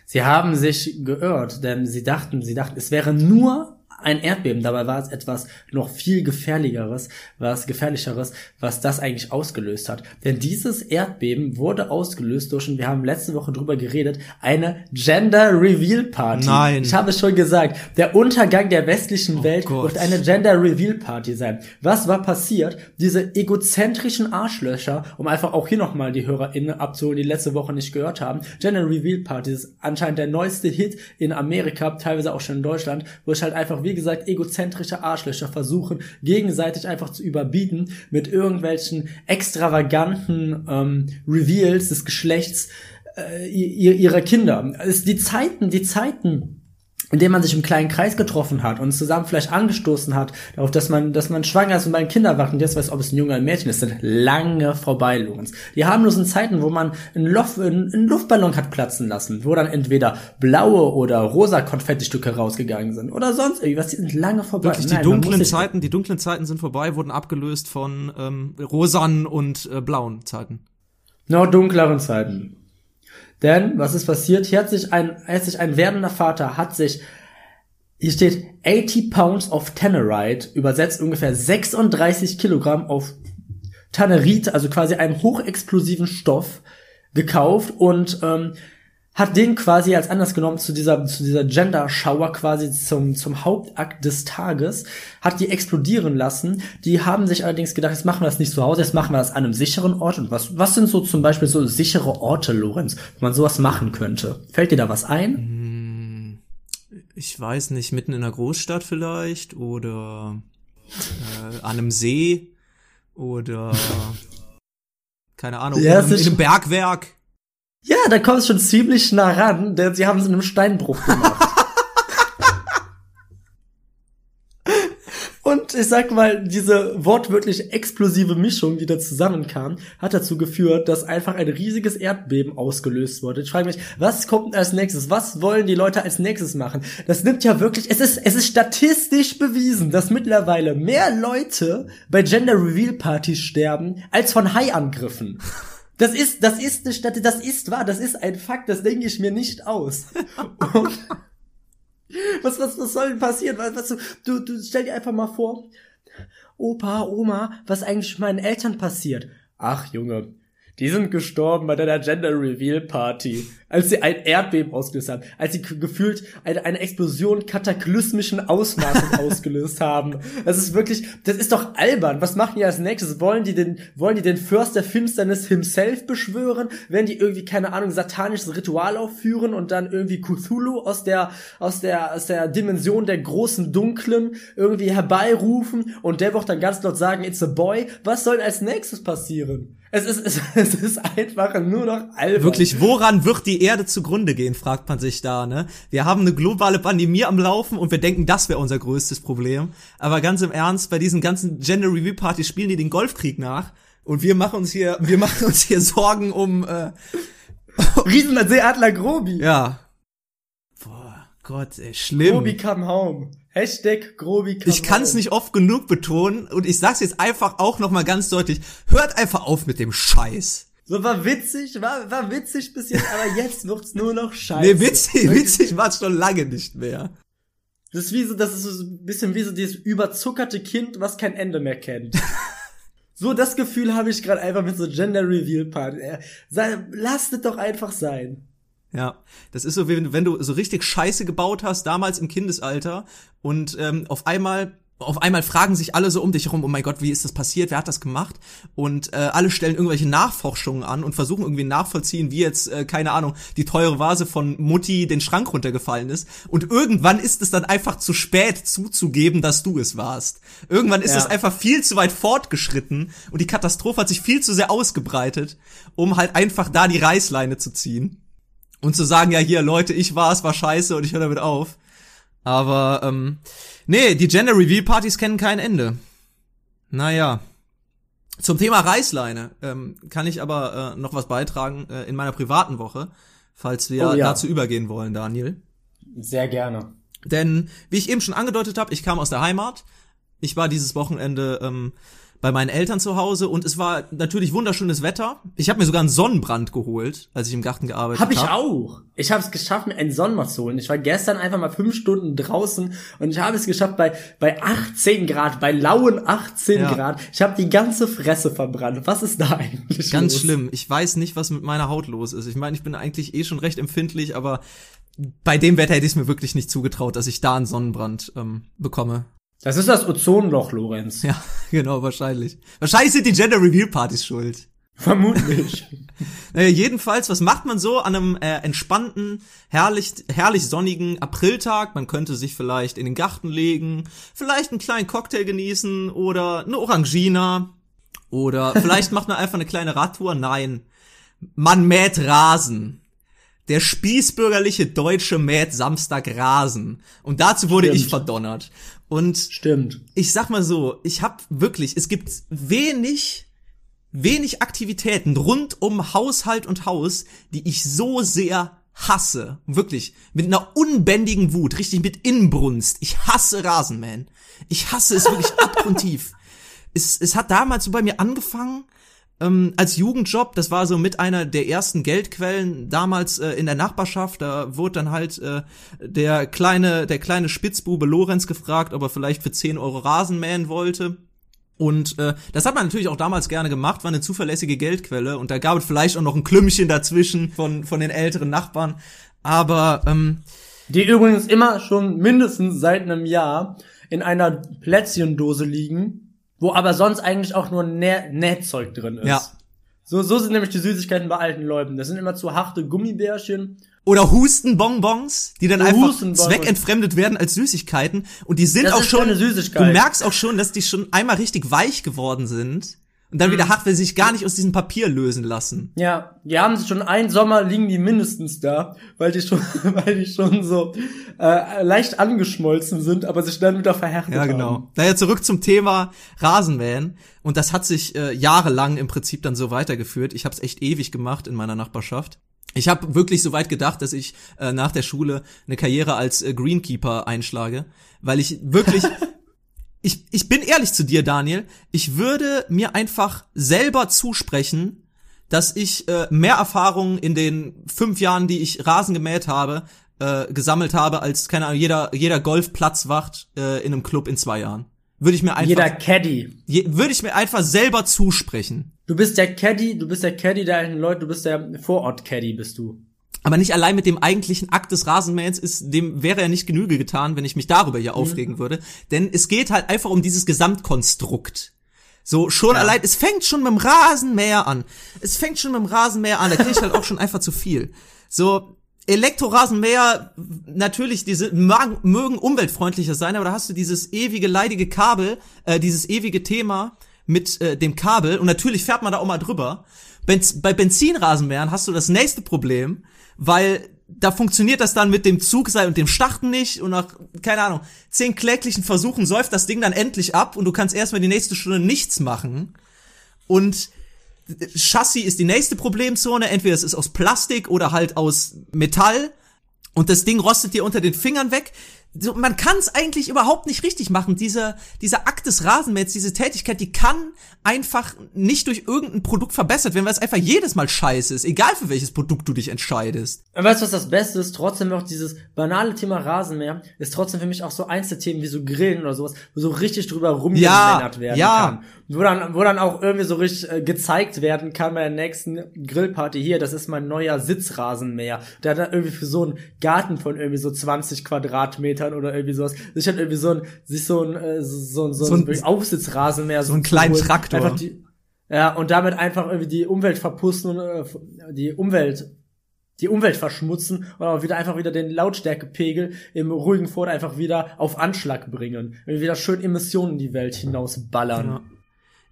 Speaker 3: Sie haben sich geirrt, denn sie dachten, sie dachten, es wäre nur ein Erdbeben. Dabei war es etwas noch viel gefährlicheres, was gefährlicheres, was das eigentlich ausgelöst hat. Denn dieses Erdbeben wurde ausgelöst durch, und wir haben letzte Woche drüber geredet, eine Gender Reveal Party.
Speaker 1: Nein.
Speaker 3: Ich habe es schon gesagt, der Untergang der westlichen Welt
Speaker 1: Gott.
Speaker 3: wird eine Gender Reveal Party sein. Was war passiert? Diese egozentrischen Arschlöcher, um einfach auch hier nochmal die HörerInnen abzuholen, die letzte Woche nicht gehört haben. Gender Reveal Party ist anscheinend der neueste Hit in Amerika, teilweise auch schon in Deutschland, wo ich halt einfach wirklich wie gesagt, egozentrische Arschlöcher versuchen, gegenseitig einfach zu überbieten mit irgendwelchen extravaganten ähm, Reveals des Geschlechts äh, ihrer Kinder. Die Zeiten, die Zeiten, in dem man sich im kleinen Kreis getroffen hat und zusammen vielleicht angestoßen hat, darauf, dass man, dass man schwanger ist und bei Kinder wacht und jetzt weiß, ob es ein Junge oder ein Mädchen ist, sind lange vorbei, Lorenz. Die harmlosen Zeiten, wo man einen, Luft, einen Luftballon hat platzen lassen, wo dann entweder blaue oder rosa Konfettistücke rausgegangen sind oder sonst irgendwas, die sind lange vorbei.
Speaker 1: Wirklich, die Nein, dunklen Zeiten, die dunklen Zeiten sind vorbei, wurden abgelöst von ähm, rosanen und äh, blauen Zeiten.
Speaker 3: Noch dunkleren Zeiten. Denn, was ist passiert? Hier hat sich ein, hat sich ein werdender Vater, hat sich, hier steht 80 Pounds of Tannerite, übersetzt ungefähr 36 Kilogramm auf Tannerit, also quasi einen hochexplosiven Stoff, gekauft und ähm, hat den quasi als Anlass genommen zu dieser, zu dieser Gender-Shower quasi zum, zum Hauptakt des Tages, hat die explodieren lassen. Die haben sich allerdings gedacht, jetzt machen wir das nicht zu Hause, jetzt machen wir das an einem sicheren Ort. Und was, was sind so zum Beispiel so sichere Orte, Lorenz, wo man sowas machen könnte? Fällt dir da was ein? Hm,
Speaker 1: ich weiß nicht, mitten in einer Großstadt vielleicht oder äh, an einem See oder keine Ahnung,
Speaker 3: ja,
Speaker 1: in, in einem Bergwerk.
Speaker 3: Ja, da kommst schon ziemlich nah ran, denn sie haben es in einem Steinbruch gemacht. *laughs* Und ich sag mal, diese wortwörtlich explosive Mischung, die da zusammenkam, hat dazu geführt, dass einfach ein riesiges Erdbeben ausgelöst wurde. Ich frage mich, was kommt als nächstes? Was wollen die Leute als nächstes machen? Das nimmt ja wirklich, es ist, es ist statistisch bewiesen, dass mittlerweile mehr Leute bei Gender Reveal Partys sterben, als von Haiangriffen. Das ist, das ist eine Stadt, das ist wahr, das ist ein Fakt, das denke ich mir nicht aus. *laughs* was, was, was soll denn passieren? Was, was, du, du stell dir einfach mal vor, Opa, Oma, was eigentlich meinen Eltern passiert? Ach, Junge, die sind gestorben bei deiner Gender Reveal Party, als sie ein Erdbeben ausgelöst haben, als sie gefühlt eine, eine Explosion kataklysmischen Ausmaßes *laughs* ausgelöst haben. Das ist wirklich, das ist doch albern. Was machen die als nächstes? Wollen die den, wollen die den First der Finsternis himself beschwören? Werden die irgendwie, keine Ahnung, satanisches Ritual aufführen und dann irgendwie Cthulhu aus der, aus der, aus der Dimension der großen Dunklen irgendwie herbeirufen und der wird dann ganz laut sagen, it's a boy? Was soll als nächstes passieren? Es ist, *laughs* es, es ist einfach nur noch albern.
Speaker 1: Wirklich, woran wird die Erde zugrunde gehen, fragt man sich da, ne? Wir haben eine globale Pandemie am Laufen und wir denken, das wäre unser größtes Problem. Aber ganz im Ernst, bei diesen ganzen Gender Review Partys spielen die den Golfkrieg nach und wir machen uns hier, wir *laughs* machen uns hier Sorgen um, äh, *laughs*
Speaker 3: Riesenseeadler Grobi.
Speaker 1: Ja. Boah, Gott, ey, schlimm.
Speaker 3: Grobi come home. Hashtag Grobi
Speaker 1: Ich kann es nicht oft genug betonen und ich sag's jetzt einfach auch noch mal ganz deutlich. Hört einfach auf mit dem Scheiß.
Speaker 3: So war witzig, war, war witzig bis jetzt, aber jetzt wird's nur noch scheiße.
Speaker 1: Nee, witzig, witzig war's schon lange nicht mehr.
Speaker 3: Das ist wie so, das ist so ein bisschen wie so dieses überzuckerte Kind, was kein Ende mehr kennt. *laughs* so das Gefühl habe ich gerade einfach mit so Gender Reveal Party. Sei, lasst es doch einfach sein.
Speaker 1: Ja, das ist so, wie wenn du so richtig Scheiße gebaut hast, damals im Kindesalter, und ähm, auf einmal auf einmal fragen sich alle so um dich herum, oh mein Gott, wie ist das passiert, wer hat das gemacht? Und äh, alle stellen irgendwelche Nachforschungen an und versuchen irgendwie nachvollziehen, wie jetzt, äh, keine Ahnung, die teure Vase von Mutti den Schrank runtergefallen ist. Und irgendwann ist es dann einfach zu spät zuzugeben, dass du es warst. Irgendwann ist ja. es einfach viel zu weit fortgeschritten und die Katastrophe hat sich viel zu sehr ausgebreitet, um halt einfach da die Reißleine zu ziehen und zu sagen, ja hier Leute, ich war es, war scheiße und ich höre damit auf. Aber ähm, nee, die Gender Reveal Partys kennen kein Ende. Naja. Zum Thema Reißleine ähm, kann ich aber äh, noch was beitragen äh, in meiner privaten Woche, falls wir oh, ja. dazu übergehen wollen, Daniel.
Speaker 3: Sehr gerne.
Speaker 1: Denn wie ich eben schon angedeutet habe, ich kam aus der Heimat. Ich war dieses Wochenende ähm, bei meinen Eltern zu Hause und es war natürlich wunderschönes Wetter. Ich habe mir sogar einen Sonnenbrand geholt, als ich im Garten gearbeitet habe.
Speaker 3: Hab ich auch. Ich habe es geschafft, mir einen Sonnenbrand zu holen. Ich war gestern einfach mal fünf Stunden draußen und ich habe es geschafft bei bei 18 Grad, bei lauen 18 ja. Grad. Ich habe die ganze Fresse verbrannt. Was ist da eigentlich
Speaker 1: Ganz
Speaker 3: los?
Speaker 1: schlimm. Ich weiß nicht, was mit meiner Haut los ist. Ich meine, ich bin eigentlich eh schon recht empfindlich, aber bei dem Wetter hätte ich es mir wirklich nicht zugetraut, dass ich da einen Sonnenbrand ähm, bekomme.
Speaker 3: Das ist das Ozonloch, Lorenz.
Speaker 1: Ja, *laughs* genau, wahrscheinlich. Wahrscheinlich sind die Gender Reveal Partys schuld.
Speaker 3: Vermutlich.
Speaker 1: Naja, *laughs* jedenfalls, was macht man so an einem äh, entspannten, herrlich, herrlich sonnigen Apriltag? Man könnte sich vielleicht in den Garten legen, vielleicht einen kleinen Cocktail genießen oder eine Orangina oder *laughs* vielleicht macht man einfach eine kleine Radtour. Nein, man mäht Rasen. Der spießbürgerliche Deutsche mäht Samstag Rasen. Und dazu wurde
Speaker 3: Stimmt.
Speaker 1: ich verdonnert. Und
Speaker 3: Stimmt.
Speaker 1: ich sag mal so, ich hab wirklich, es gibt wenig, wenig Aktivitäten rund um Haushalt und Haus, die ich so sehr hasse. Wirklich. Mit einer unbändigen Wut, richtig mit Inbrunst. Ich hasse Rasenmähen. Ich hasse es wirklich abgrundtief. *laughs* Es, es hat damals so bei mir angefangen, ähm, als Jugendjob, das war so mit einer der ersten Geldquellen damals äh, in der Nachbarschaft. Da wurde dann halt äh, der kleine, der kleine Spitzbube Lorenz gefragt, ob er vielleicht für 10 Euro Rasen mähen wollte. Und äh, das hat man natürlich auch damals gerne gemacht, war eine zuverlässige Geldquelle und da gab es vielleicht auch noch ein Klümpchen dazwischen von, von den älteren Nachbarn. Aber ähm,
Speaker 3: Die übrigens immer schon mindestens seit einem Jahr in einer Plätzchendose liegen, wo aber sonst eigentlich auch nur Nä Nähzeug drin ist.
Speaker 1: Ja.
Speaker 3: So, so sind nämlich die Süßigkeiten bei alten Leuten. Das sind immer zu harte Gummibärchen.
Speaker 1: oder Hustenbonbons, die dann einfach zweckentfremdet werden als Süßigkeiten und die sind
Speaker 3: Das
Speaker 1: auch schon. Du merkst auch schon, dass die schon einmal richtig weich geworden sind und dann
Speaker 3: Mhm.
Speaker 1: wieder hart, weil sie sich gar nicht aus diesem Papier lösen lassen.
Speaker 3: Ja, die haben sich schon einen Sommer liegen die mindestens da, weil die schon, *laughs* weil die schon so äh, leicht angeschmolzen sind, aber sich dann wieder verhärtet
Speaker 1: Ja,
Speaker 3: haben.
Speaker 1: genau. Naja, zurück zum Thema Rasenmähen. Und das hat sich äh, jahrelang im Prinzip dann so weitergeführt. Ich habe es echt ewig gemacht in meiner Nachbarschaft. Ich habe wirklich so weit gedacht, dass ich äh, nach der Schule eine Karriere als äh, Greenkeeper einschlage, weil ich wirklich *laughs* ich, ich bin ehrlich zu dir, Daniel. Ich würde mir einfach selber zusprechen, dass ich äh, mehr Erfahrung in den fünf Jahren, die ich Rasen gemäht habe, äh, gesammelt habe, als, keine Ahnung, jeder, jeder Golfplatzwacht äh, in einem Club in zwei Jahren. Würde ich mir einfach,
Speaker 3: Jeder Caddy.
Speaker 1: je, würde ich mir einfach selber zusprechen.
Speaker 3: Du bist der Caddy, du bist der Caddy der alten Leute, du bist der Vorort-Caddy, bist du.
Speaker 1: Aber nicht allein mit dem eigentlichen Akt des Rasenmähens ist, dem wäre ja nicht Genüge getan, wenn ich mich darüber
Speaker 3: Mhm.
Speaker 1: hier aufregen würde. Denn es geht halt einfach um dieses Gesamtkonstrukt. So, schon allein, es fängt schon mit dem Rasenmäher an. Es fängt schon mit dem Rasenmäher an, da krieg ich halt auch schon einfach zu viel. So, Elektrorasenmäher, natürlich, diese mögen umweltfreundlicher sein, aber da hast du dieses ewige, leidige Kabel, äh, dieses ewige Thema mit äh, dem Kabel und natürlich fährt man da auch mal drüber. Benz bei Benzinrasenmähern hast du das nächste Problem, weil da funktioniert das dann mit dem Zugseil und dem Starten nicht und nach, keine Ahnung, zehn kläglichen Versuchen säuft das Ding dann endlich ab und du kannst erstmal die nächste Stunde nichts machen. Und Chassis ist die nächste Problemzone. Entweder es ist aus Plastik oder halt aus Metall. Und das Ding rostet dir unter den Fingern weg. So, man kann es eigentlich überhaupt nicht richtig machen. Dieser, dieser Akt des Rasenmähens, diese Tätigkeit, die kann einfach nicht durch irgendein Produkt verbessert werden, weil es einfach jedes Mal scheiße ist, egal für welches Produkt du dich entscheidest.
Speaker 3: Und weißt du, was das Beste ist? Trotzdem noch dieses banale Thema Rasenmäher ist trotzdem für mich auch so eins der Themen wie so Grillen oder sowas, wo so richtig drüber rumgemännert werden
Speaker 1: ja.
Speaker 3: kann. Wo dann, wo dann auch irgendwie so richtig äh, gezeigt werden kann bei der nächsten Grillparty hier, das ist mein neuer Sitzrasenmäher. Der hat dann irgendwie für so einen Garten von irgendwie so 20 Quadratmetern oder irgendwie sowas, sich hat irgendwie so ein, sich so ein, äh, so, ein- so,
Speaker 1: So
Speaker 3: ein,
Speaker 1: ein-
Speaker 3: Aufsitzrasenmäher
Speaker 1: so einen
Speaker 3: zu
Speaker 1: kleinen
Speaker 3: holen.
Speaker 1: Traktor.
Speaker 3: Die, ja, und damit einfach irgendwie die Umwelt verpusten und äh, die Umwelt die Umwelt verschmutzen und auch wieder einfach wieder den Lautstärkepegel im ruhigen Ford einfach wieder auf Anschlag bringen. Irgendwie wieder schön Emissionen in die Welt hinausballern.
Speaker 1: Ja.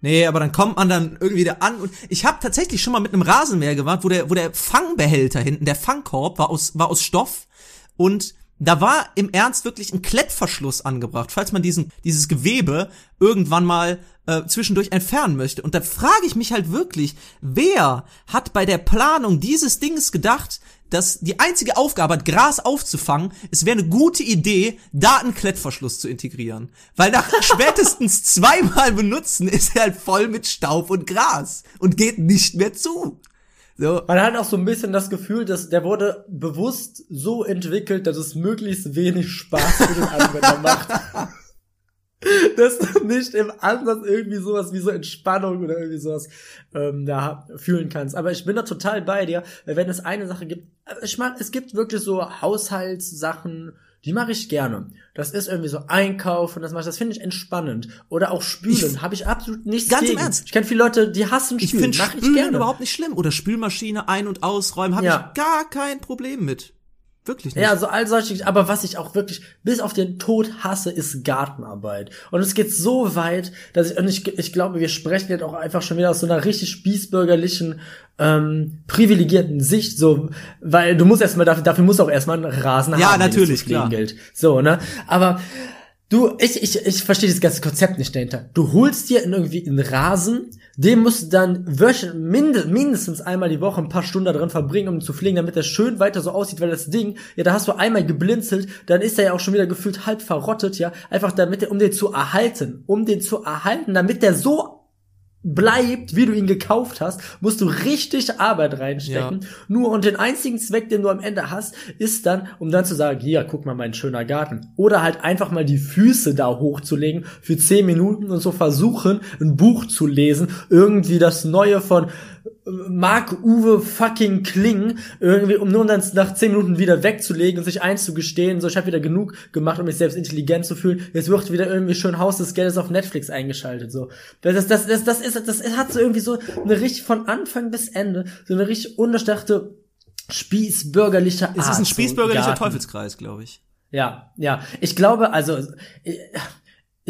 Speaker 1: Nee, aber dann kommt man dann irgendwie da an und ich habe tatsächlich schon mal mit einem Rasenmäher gewartet, wo der, wo der Fangbehälter hinten, der Fangkorb war aus, war aus Stoff und da war im Ernst wirklich ein Klettverschluss angebracht, falls man diesen, dieses Gewebe irgendwann mal äh, zwischendurch entfernen möchte. Und da frage ich mich halt wirklich, wer hat bei der Planung dieses Dings gedacht, dass die einzige Aufgabe hat, Gras aufzufangen, es wäre eine gute Idee, da einen Klettverschluss zu integrieren. Weil nach *laughs* spätestens zweimal benutzen ist er halt voll mit Staub und Gras und geht nicht mehr zu. So,
Speaker 3: Man hat auch so ein bisschen das Gefühl, dass der wurde bewusst so entwickelt, dass es möglichst wenig Spaß für den Anwender macht. *laughs* Dass du nicht im Ansatz irgendwie sowas wie so Entspannung oder irgendwie sowas ähm, da fühlen kannst. Aber ich bin da total bei dir, weil wenn es eine Sache gibt, ich meine, es gibt wirklich so Haushaltssachen, Die mache ich gerne. Das ist irgendwie so Einkaufen, das mache ich, das finde ich entspannend. Oder auch Spülen, habe ich absolut nichts
Speaker 1: Ganz im
Speaker 3: gegen.
Speaker 1: Ernst.
Speaker 3: Ich kenne viele Leute, die hassen
Speaker 1: Ich
Speaker 3: Spülen.
Speaker 1: finde
Speaker 3: Mach ich
Speaker 1: Spülen
Speaker 3: gerne.
Speaker 1: überhaupt nicht schlimm. Oder Spülmaschine ein- und ausräumen, habe
Speaker 3: Ja.
Speaker 1: ich gar kein Problem mit. Wirklich nicht.
Speaker 3: Ja, also all solche, aber was ich auch wirklich bis auf den Tod hasse, ist Gartenarbeit. Und es geht so weit, dass ich, und ich, ich glaube, wir sprechen jetzt auch einfach schon wieder aus so einer richtig spießbürgerlichen, ähm, privilegierten Sicht, so, weil du musst erstmal, dafür, dafür muss auch erstmal ein Rasen
Speaker 1: Ja,
Speaker 3: haben, es
Speaker 1: natürlich, klar.
Speaker 3: gilt. So, ne? Aber, Du, ich, ich, ich verstehe das ganze Konzept nicht dahinter. Du holst dir in irgendwie einen Rasen, den musst du dann mindestens einmal die Woche ein paar Stunden drin verbringen, um zu pflegen, damit er schön weiter so aussieht, weil das Ding, ja, da hast du einmal geblinzelt, dann ist er ja auch schon wieder gefühlt halb verrottet, ja, einfach damit, er- um den zu erhalten, um den zu erhalten, damit der so bleibt, wie du ihn gekauft hast, musst du richtig Arbeit reinstecken. Nur und den einzigen Zweck, den du am Ende hast, ist dann, um dann zu sagen, hier, guck mal, mein schöner Garten. Oder halt einfach mal die Füße da hochzulegen für zehn Minuten und so versuchen, ein Buch zu lesen, irgendwie das Neue von Mark-Uwe fucking Kling, irgendwie, um nur dann nach zehn Minuten wieder wegzulegen und sich einzugestehen, so, ich habe wieder genug gemacht, um mich selbst intelligent zu fühlen, jetzt wird wieder irgendwie schön Haus des Geldes auf Netflix eingeschaltet, so. Das, ist- das, das, das ist, das hat so irgendwie so eine richtig von Anfang bis Ende, so eine richtig unterdachte spießbürgerliche Art.
Speaker 1: es ist ein
Speaker 3: so
Speaker 1: spießbürgerlicher
Speaker 3: Garten.
Speaker 1: Teufelskreis, glaube ich.
Speaker 3: Ja, ja. Ich glaube, also ich,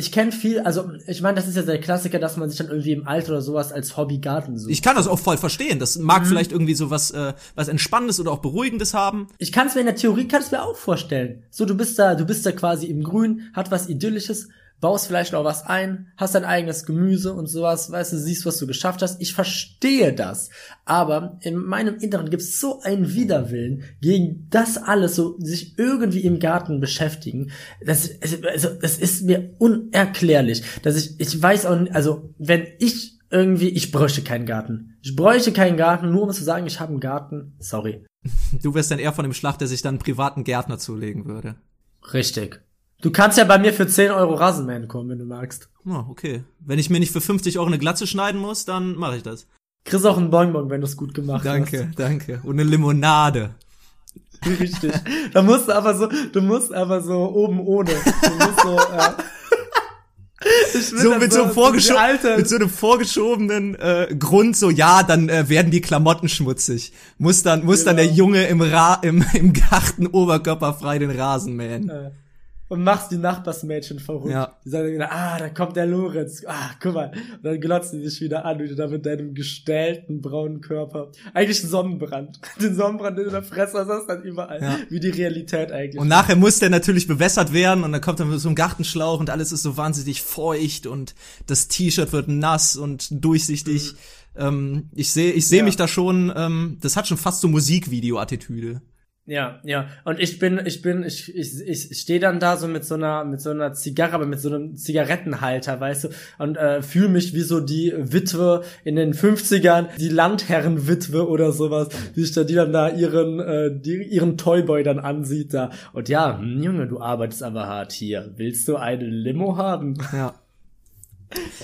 Speaker 3: ich kenne viel, also ich meine, das ist ja der Klassiker, dass man sich dann irgendwie im Alter oder sowas als Hobby Garten sucht.
Speaker 1: Ich kann das auch voll verstehen. Das mag vielleicht irgendwie so was, äh, was Entspannendes oder auch Beruhigendes haben.
Speaker 3: Ich kann es mir in der Theorie kann es mir auch vorstellen. So, du bist da, du bist da quasi im Grün, hat was Idyllisches, baust vielleicht noch was ein, hast dein eigenes Gemüse und sowas, weißt du, siehst, was du geschafft hast. Ich verstehe das. Aber in meinem Inneren gibt es so einen Widerwillen gegen das alles, so sich irgendwie im Garten beschäftigen. Das, also, das ist mir unerklärlich. Dass ich, ich weiß auch nicht, also, wenn ich irgendwie, ich bräuchte keinen Garten. Ich bräuchte keinen Garten, nur um zu sagen, ich habe einen Garten. Sorry. *laughs*
Speaker 1: Du wärst dann eher von dem Schlag, der sich dann einen privaten Gärtner zulegen würde.
Speaker 3: Richtig. Du kannst ja bei mir für 10 Euro Rasenmähen kommen, wenn du magst.
Speaker 1: Oh, okay. Wenn ich mir nicht für 50 Euro eine Glatze schneiden muss, dann mache ich das.
Speaker 3: Kriegst auch einen Bonbon, wenn du es gut gemacht
Speaker 1: Danke, danke. Und eine Limonade.
Speaker 3: hast. Richtig. Da musst du aber so, du musst aber so oben ohne. Du musst so, ja. Ich
Speaker 1: So mit so,
Speaker 3: alte,
Speaker 1: mit so einem vorgeschobenen äh, Grund, so ja, dann äh, werden die Klamotten schmutzig. Muss dann, muss dann der
Speaker 3: Genau.
Speaker 1: Junge im, Ra im, im Garten oberkörperfrei den Rasen mähen.
Speaker 3: äh, und machst die Nachbarsmädchen verrückt.
Speaker 1: Ja.
Speaker 3: Die sagen wieder, ah, da kommt der Lorenz. Ah, guck mal. Und dann glotzen die dich wieder an, wie du da mit deinem gestählten braunen Körper. Eigentlich ein Sonnenbrand. *laughs* Den Sonnenbrand in der Fresse hast du dann überall.
Speaker 1: Ja.
Speaker 3: Wie die Realität eigentlich.
Speaker 1: Und nachher muss der natürlich bewässert werden und dann kommt dann so ein Gartenschlauch und alles ist so wahnsinnig feucht und das T-Shirt wird nass und durchsichtig. Ähm, ich sehe ich sehe
Speaker 3: Ja.
Speaker 1: mich da schon, ähm, das hat schon fast so Musikvideo-Attitüde.
Speaker 3: Ja, ja. Und ich bin, ich bin, ich, ich, ich stehe dann da so mit so einer, mit so einer Zigarre, aber mit so einem Zigarettenhalter, weißt du, und äh, fühle mich wie so die Witwe in den 50ern, die Landherrenwitwe oder sowas, die sich da, die dann da ihren, äh, die, ihren Toyboy dann ansieht da. Und ja, hm, Junge, du arbeitest aber hart hier. Willst du eine Limo haben?
Speaker 1: Ja.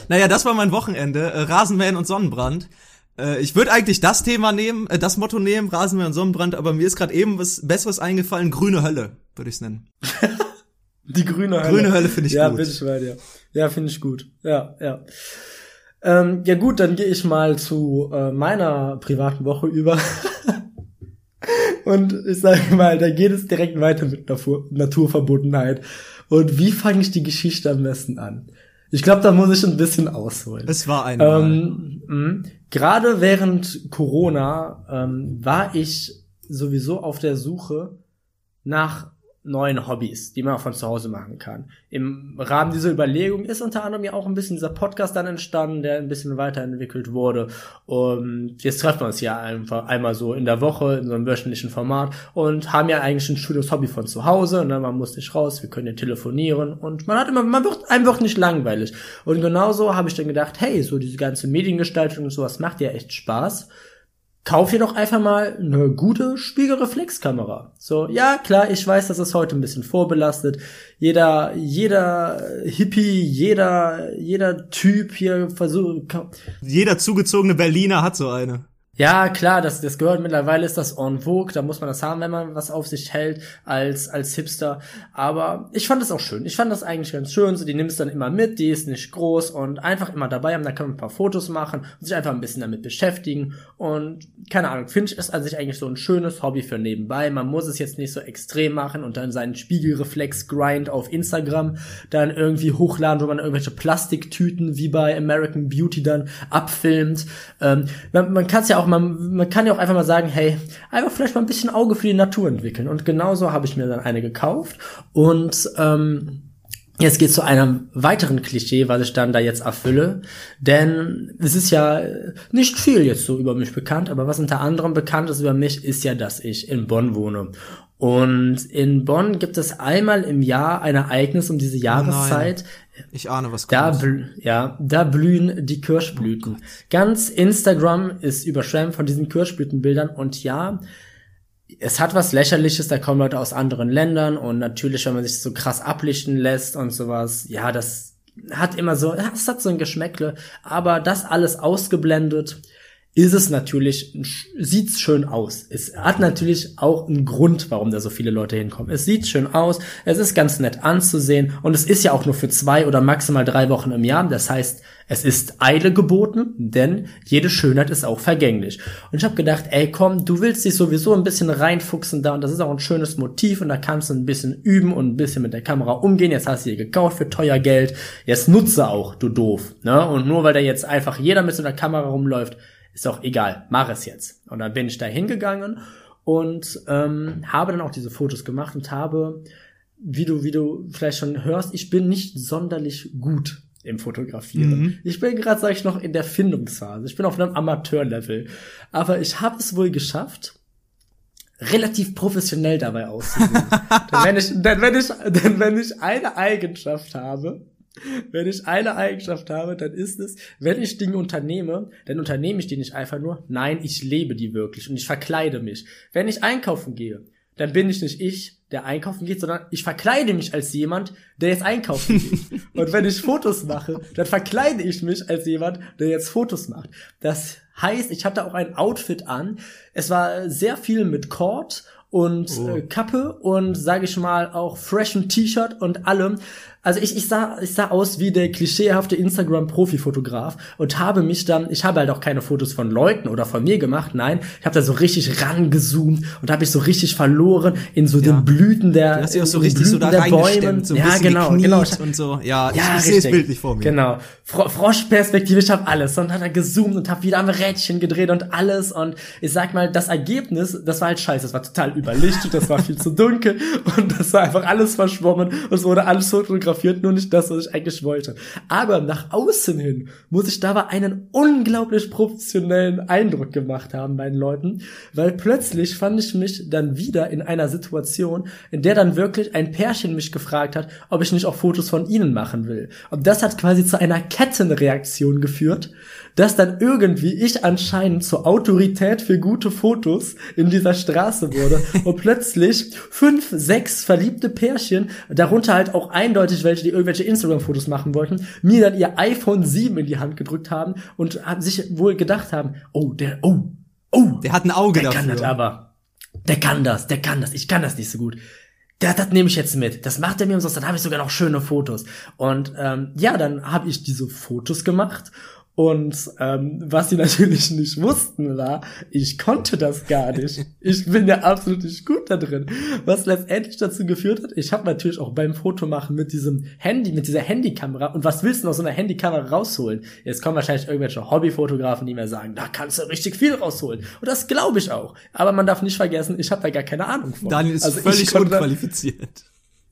Speaker 1: Naja, das war mein Wochenende. Äh, Rasenmähen und Sonnenbrand. Äh, ich würde eigentlich das Thema nehmen, äh, das Motto nehmen, Rasenmähen und Sonnenbrand, aber mir ist gerade eben was Besseres eingefallen, grüne Hölle, würde ich's nennen. *laughs*
Speaker 3: Die grüne Hölle.
Speaker 1: Grüne Hölle finde ich
Speaker 3: ja,
Speaker 1: gut.
Speaker 3: ich bei dir. Ja, finde ich gut. Ja, ja. Ähm, ja gut, dann gehe ich mal zu äh, meiner privaten Woche über. *laughs* Und ich sage mal, da geht es direkt weiter mit Natur Naturverbundenheit. Und wie fange ich die Geschichte am besten an? Ich glaube, da muss ich ein bisschen ausholen.
Speaker 1: Es war einmal.
Speaker 3: Ähm, mh. Gerade während Corona ähm, war ich sowieso auf der Suche nach neuen Hobbys, die man auch von zu Hause machen kann. Im Rahmen dieser Überlegung ist unter anderem ja auch ein bisschen dieser Podcast dann entstanden, der ein bisschen weiterentwickelt wurde. Und jetzt treffen wir uns ja einfach einmal so in der Woche in so einem wöchentlichen Format und haben ja eigentlich ein schönes Hobby von zu Hause. Ne? Man muss nicht raus, wir können ja telefonieren und man hat immer, man wird einem wird nicht langweilig. Und genauso habe ich dann gedacht, hey, so diese ganze Mediengestaltung und sowas macht ja echt Spaß kauf dir doch einfach mal eine gute Spiegelreflexkamera. So, ja, klar, ich weiß, das ist heute ein bisschen vorbelastet. Jeder, jeder Hippie, jeder, jeder Typ hier versucht,
Speaker 1: Jeder zugezogene Berliner hat so eine.
Speaker 3: Ja, klar, das, das gehört mittlerweile ist das en vogue, da muss man das haben, wenn man was auf sich hält als, als Hipster. Aber ich fand das auch schön. Ich fand das eigentlich ganz schön. So, die nimmst dann immer mit, die ist nicht groß und einfach immer dabei haben, da kann man ein paar Fotos machen und sich einfach ein bisschen damit beschäftigen. Und keine Ahnung, finde ich ist an sich eigentlich so ein schönes Hobby für nebenbei. Man muss es jetzt nicht so extrem machen und dann seinen Spiegelreflex-Grind auf Instagram dann irgendwie hochladen, wo man irgendwelche Plastiktüten wie bei American Beauty dann abfilmt. Ähm, man man kann es ja auch auch, man, man kann ja auch einfach mal sagen, hey, einfach vielleicht mal ein bisschen Auge für die Natur entwickeln. Und genauso habe ich mir dann eine gekauft. Und ähm, Jetzt geht zu einem weiteren Klischee, was ich dann da jetzt erfülle. Denn es ist ja nicht viel jetzt so über mich bekannt, aber was unter anderem bekannt ist über mich, ist ja, dass ich in Bonn wohne. Und in Bonn gibt es einmal im Jahr ein Ereignis um diese Jahreszeit.
Speaker 1: Oh ich ahne, was
Speaker 3: kommt. Da, ja, da blühen die Kirschblüten. Oh Ganz Instagram ist überschwemmt von diesen Kirschblütenbildern und ja, es hat was lächerliches, da kommen Leute aus anderen Ländern und natürlich, wenn man sich so krass ablichten lässt und sowas, ja, das hat immer so, es hat so ein Geschmäckle, aber das alles ausgeblendet ist es natürlich, sieht's schön aus. Es hat natürlich auch einen Grund, warum da so viele Leute hinkommen. Es sieht schön aus, es ist ganz nett anzusehen und es ist ja auch nur für zwei oder maximal drei Wochen im Jahr. Das heißt, es ist Eile geboten, denn jede Schönheit ist auch vergänglich. Und ich habe gedacht, ey komm, du willst dich sowieso ein bisschen reinfuchsen da und das ist auch ein schönes Motiv und da kannst du ein bisschen üben und ein bisschen mit der Kamera umgehen. Jetzt hast du hier gekauft für teuer Geld. Jetzt nutze auch, du doof. Ne? Und nur weil da jetzt einfach jeder mit so einer Kamera rumläuft, ist doch egal, mach es jetzt. Und dann bin ich da hingegangen und ähm, habe dann auch diese Fotos gemacht und habe, wie du, wie du vielleicht schon hörst, ich bin nicht sonderlich gut im Fotografieren. Mhm. Ich bin gerade, sag ich noch, in der Findungsphase. Ich bin auf einem Amateurlevel. Aber ich habe es wohl geschafft, relativ professionell dabei auszusehen. *laughs* denn, wenn ich, denn, wenn ich, denn wenn ich eine Eigenschaft habe, wenn ich eine Eigenschaft habe, dann ist es, wenn ich Dinge unternehme, dann unternehme ich die nicht einfach nur. Nein, ich lebe die wirklich und ich verkleide mich. Wenn ich einkaufen gehe, dann bin ich nicht ich, der einkaufen geht, sondern ich verkleide mich als jemand, der jetzt einkaufen geht. *laughs* und wenn ich Fotos mache, dann verkleide ich mich als jemand, der jetzt Fotos macht. Das heißt, ich hatte auch ein Outfit an. Es war sehr viel mit Cord und oh. äh, Kappe und sage ich mal auch freshen T-Shirt und allem. Also ich, ich, sah, ich sah aus wie der klischeehafte Instagram-Profi-Fotograf und habe mich dann, ich habe halt auch keine Fotos von Leuten oder von mir gemacht, nein, ich habe da so richtig rangezoomt und habe ich so richtig verloren in so ja. den Blüten der,
Speaker 1: du hast auch so richtig so da der Bäumen.
Speaker 3: So ja, genau, genau.
Speaker 1: Und so. Ja,
Speaker 3: ja ich, ich sehe es bildlich vor mir. Genau. Fro Froschperspektive, ich habe alles. Und hat er gezoomt und habe wieder am Rädchen gedreht und alles. Und ich sag mal, das Ergebnis, das war halt scheiße. Das war total überlichtet, das war viel zu dunkel und das war einfach alles verschwommen und es wurde alles fotografiert fotografiert, nur nicht das, was ich eigentlich wollte. Aber nach außen hin muss ich dabei einen unglaublich professionellen Eindruck gemacht haben bei den Leuten, weil plötzlich fand ich mich dann wieder in einer Situation, in der dann wirklich ein Pärchen mich gefragt hat, ob ich nicht auch Fotos von ihnen machen will. Und das hat quasi zu einer Kettenreaktion geführt, dass dann irgendwie ich anscheinend zur Autorität für gute Fotos in dieser Straße wurde *laughs* und plötzlich fünf, sechs verliebte Pärchen, darunter halt auch eindeutig welche, die irgendwelche Instagram-Fotos machen wollten, mir dann ihr iPhone 7 in die Hand gedrückt haben und haben sich wohl gedacht haben, oh, der, oh, oh,
Speaker 1: der hat ein Auge
Speaker 3: der
Speaker 1: dafür.
Speaker 3: kann das aber. Der kann das, der kann das, ich kann das nicht so gut. Der, das nehme ich jetzt mit. Das macht er mir umsonst. Dann habe ich sogar noch schöne Fotos. Und ähm, ja, dann habe ich diese Fotos gemacht und ähm, was sie *laughs* natürlich nicht wussten war, ich konnte das gar nicht. Ich bin ja absolut nicht gut da drin. Was letztendlich dazu geführt hat, ich habe natürlich auch beim Fotomachen mit diesem Handy, mit dieser Handykamera, und was willst du aus so einer Handykamera rausholen? Jetzt kommen wahrscheinlich irgendwelche Hobbyfotografen, die mir sagen, da kannst du richtig viel rausholen. Und das glaube ich auch. Aber man darf nicht vergessen, ich habe da gar keine Ahnung von.
Speaker 1: Daniel ist also völlig unqualifiziert.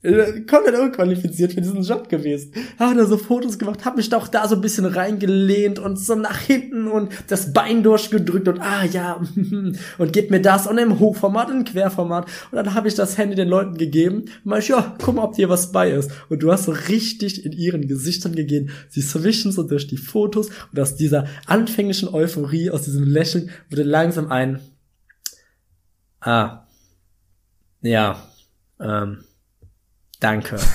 Speaker 3: Äh, komplett unqualifiziert für diesen Job gewesen. Hab da so Fotos gemacht, hab mich doch da so ein bisschen reingelehnt und so nach hinten und das Bein durchgedrückt und ah ja, *laughs* und gib mir das und im Hochformat und im Querformat. Und dann habe ich das Handy den Leuten gegeben und meinte, ja, guck mal, ob dir was bei ist. Und du hast so richtig in ihren Gesichtern gegeben. Sie swischen so durch die Fotos und aus dieser anfänglichen Euphorie, aus diesem Lächeln wurde langsam ein Ah. Ja. Ähm Danke. *laughs*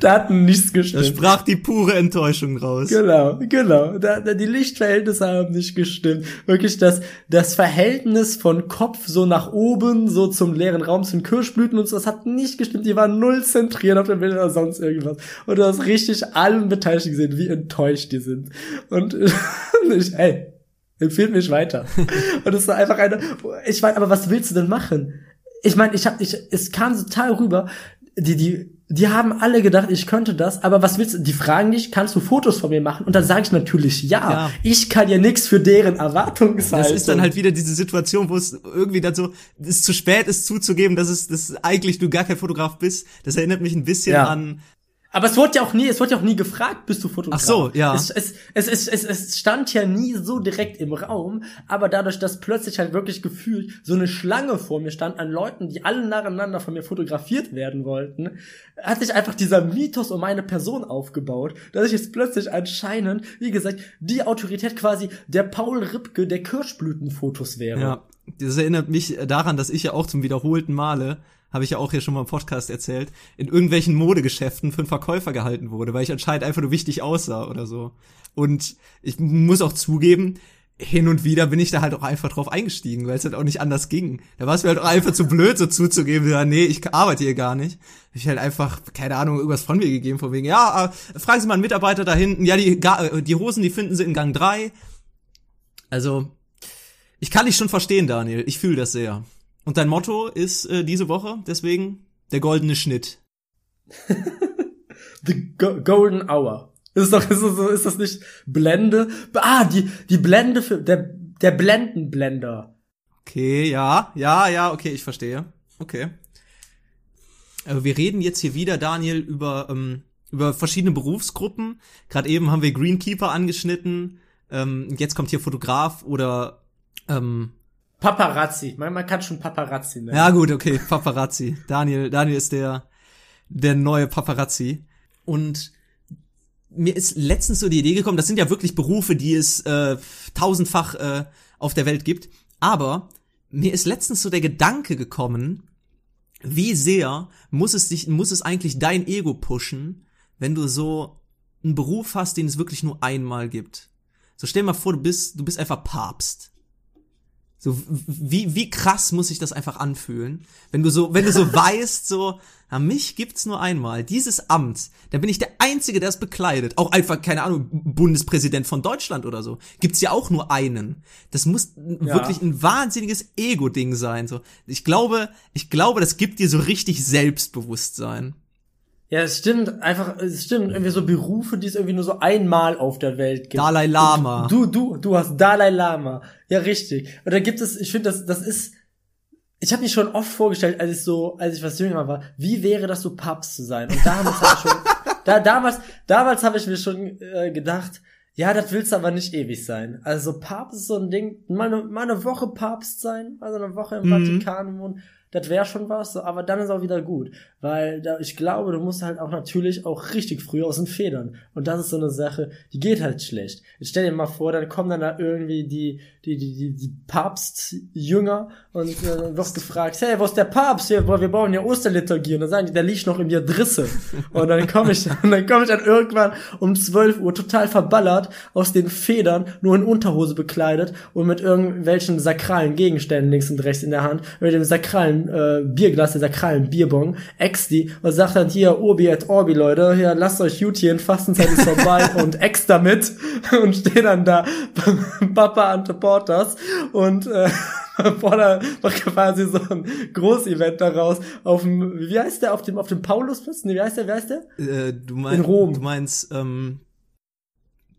Speaker 3: da hat nichts
Speaker 1: Da
Speaker 3: gestimmt.
Speaker 1: sprach die pure Enttäuschung raus.
Speaker 3: Genau, genau. Da, da, die Lichtverhältnisse haben nicht gestimmt. Wirklich das, das Verhältnis von Kopf so nach oben, so zum leeren Raum, zu den Kirschblüten und so, das hat nicht gestimmt. Die waren null zentriert auf dem Bild oder sonst irgendwas. Und du hast richtig allen Beteiligten gesehen, wie enttäuscht die sind. Und *laughs* ich, ey, empfehlt mich weiter. *laughs* Und es war einfach eine, ich meine, aber was willst du denn machen? Ich meine, ich hab, ich, es kam total rüber, die, die, die haben alle gedacht, ich könnte das, aber was willst du? Die fragen dich, kannst du Fotos von mir machen? Und dann sage ich natürlich ja.
Speaker 1: Ja.
Speaker 3: Ich kann ja nichts für deren Erwartungshaltung.
Speaker 1: Das ist dann halt wieder diese Situation, wo es irgendwie dann so, es zu spät ist zuzugeben, dass es, dass eigentlich du gar kein Fotograf bist. Das erinnert mich ein bisschen
Speaker 3: Ja.
Speaker 1: an,
Speaker 3: Aber es wurde ja auch nie, es wurde ja auch nie gefragt, bist du Fotograf?
Speaker 1: Ach so, ja.
Speaker 3: Es, es, es, es, es, es stand ja nie so direkt im Raum, aber dadurch, dass plötzlich halt wirklich gefühlt so eine Schlange vor mir stand an Leuten, die alle nacheinander von mir fotografiert werden wollten, hat sich einfach dieser Mythos um meine Person aufgebaut, dass ich jetzt plötzlich anscheinend, wie gesagt, die Autorität quasi der Paul Ripke der Kirschblütenfotos wäre.
Speaker 1: ja, das erinnert mich daran, dass ich ja auch zum wiederholten Male habe ich ja auch hier schon mal im Podcast erzählt, in irgendwelchen Modegeschäften für einen Verkäufer gehalten wurde, weil ich anscheinend einfach nur wichtig aussah oder so. Und ich muss auch zugeben, hin und wieder bin ich da halt auch einfach drauf eingestiegen, weil es halt auch nicht anders ging. Da war es mir halt auch einfach zu blöd, so zuzugeben, ja, nee, ich arbeite hier gar nicht. Ich halt einfach, keine Ahnung, irgendwas von mir gegeben, von wegen, ja, äh, fragen Sie mal einen Mitarbeiter da hinten, ja, die, äh, die Hosen, die finden Sie in Gang 3. Also, ich kann dich schon verstehen, Daniel. Ich fühle das sehr. Und dein Motto ist äh, diese Woche, deswegen der goldene Schnitt. *laughs*
Speaker 3: The Go Golden Hour. Ist doch, ist das, ist das nicht Blende? Ah, die, die Blende für, der, der Blendenblender.
Speaker 1: Okay, ja, ja, ja, okay, ich verstehe. Okay. Aber wir reden jetzt hier wieder, Daniel, über, ähm, über verschiedene Berufsgruppen. Gerade eben haben wir Greenkeeper angeschnitten. Ähm, jetzt kommt hier Fotograf oder ähm,
Speaker 3: Paparazzi. Man, man kann schon Paparazzi nennen.
Speaker 1: Ja, gut, okay, Paparazzi. Daniel, Daniel ist der, der neue Paparazzi. Und mir ist letztens so die Idee gekommen, das sind ja wirklich Berufe, die es äh, tausendfach äh, auf der Welt gibt. Aber mir ist letztens so der Gedanke gekommen, wie sehr muss es dich, muss es eigentlich dein Ego pushen, wenn du so einen Beruf hast, den es wirklich nur einmal gibt. So stell dir mal vor, du bist, du bist einfach Papst. So, wie, wie krass muss sich das einfach anfühlen, wenn du so, wenn du so *laughs* weißt, so, na, mich gibt's nur einmal. Dieses Amt, da bin ich der Einzige, der es bekleidet. Auch einfach, keine Ahnung, Bundespräsident von Deutschland oder so. Gibt's ja auch nur einen. Das muss
Speaker 3: Ja.
Speaker 1: wirklich ein wahnsinniges Ego-Ding sein, so. Ich glaube, ich glaube, das gibt dir so richtig Selbstbewusstsein.
Speaker 3: Ja, es stimmt, einfach, es stimmt, irgendwie so Berufe, die es irgendwie nur so einmal auf der Welt gibt.
Speaker 1: Dalai Lama.
Speaker 3: Du, du, du hast Dalai Lama. Ja, richtig. Und da gibt es, ich finde, das, das ist, ich habe mich schon oft vorgestellt, als ich so, als ich was jünger war, wie wäre das so Papst zu sein? Und damals habe ich schon, *laughs* da, damals, damals habe ich mir schon äh, gedacht, ja, das willst du aber nicht ewig sein. Also Papst ist so ein Ding, mal eine, mal eine Woche Papst sein, also eine Woche im
Speaker 1: Mhm.
Speaker 3: Vatikan wohnen, das wäre schon was, so, aber dann ist auch wieder gut, weil da, ich glaube, du musst halt auch natürlich auch richtig früh aus den Federn und das ist so eine Sache, die geht halt schlecht. Jetzt stell dir mal vor, dann kommen dann da irgendwie die die die die, die Papstjünger und äh, wird gefragt, hey, wo ist der Papst? Wir, wir bauen ja Osterliturgie und dann sagen die, der liegt noch in der Drisse und dann komme ich *laughs* und dann komme ich dann irgendwann um 12 Uhr total verballert aus den Federn, nur in Unterhose bekleidet und mit irgendwelchen sakralen Gegenständen links und rechts in der Hand, mit dem sakralen äh, Bierglas, der sakralen Bierbong, ex die und sagt dann hier Obi et Orbi, Leute, hier lasst euch gut hier, Fastenzeit ist vorbei *laughs* und ex damit *laughs* und stehe dann da *laughs* Papa Ante Portas und äh, macht quasi so ein Großevent daraus auf dem, wie heißt der, auf dem, auf dem Paulusplatz? Nee, wie heißt der, wie heißt der?
Speaker 1: Äh, du meinst,
Speaker 3: In Rom.
Speaker 1: Du meinst, ähm,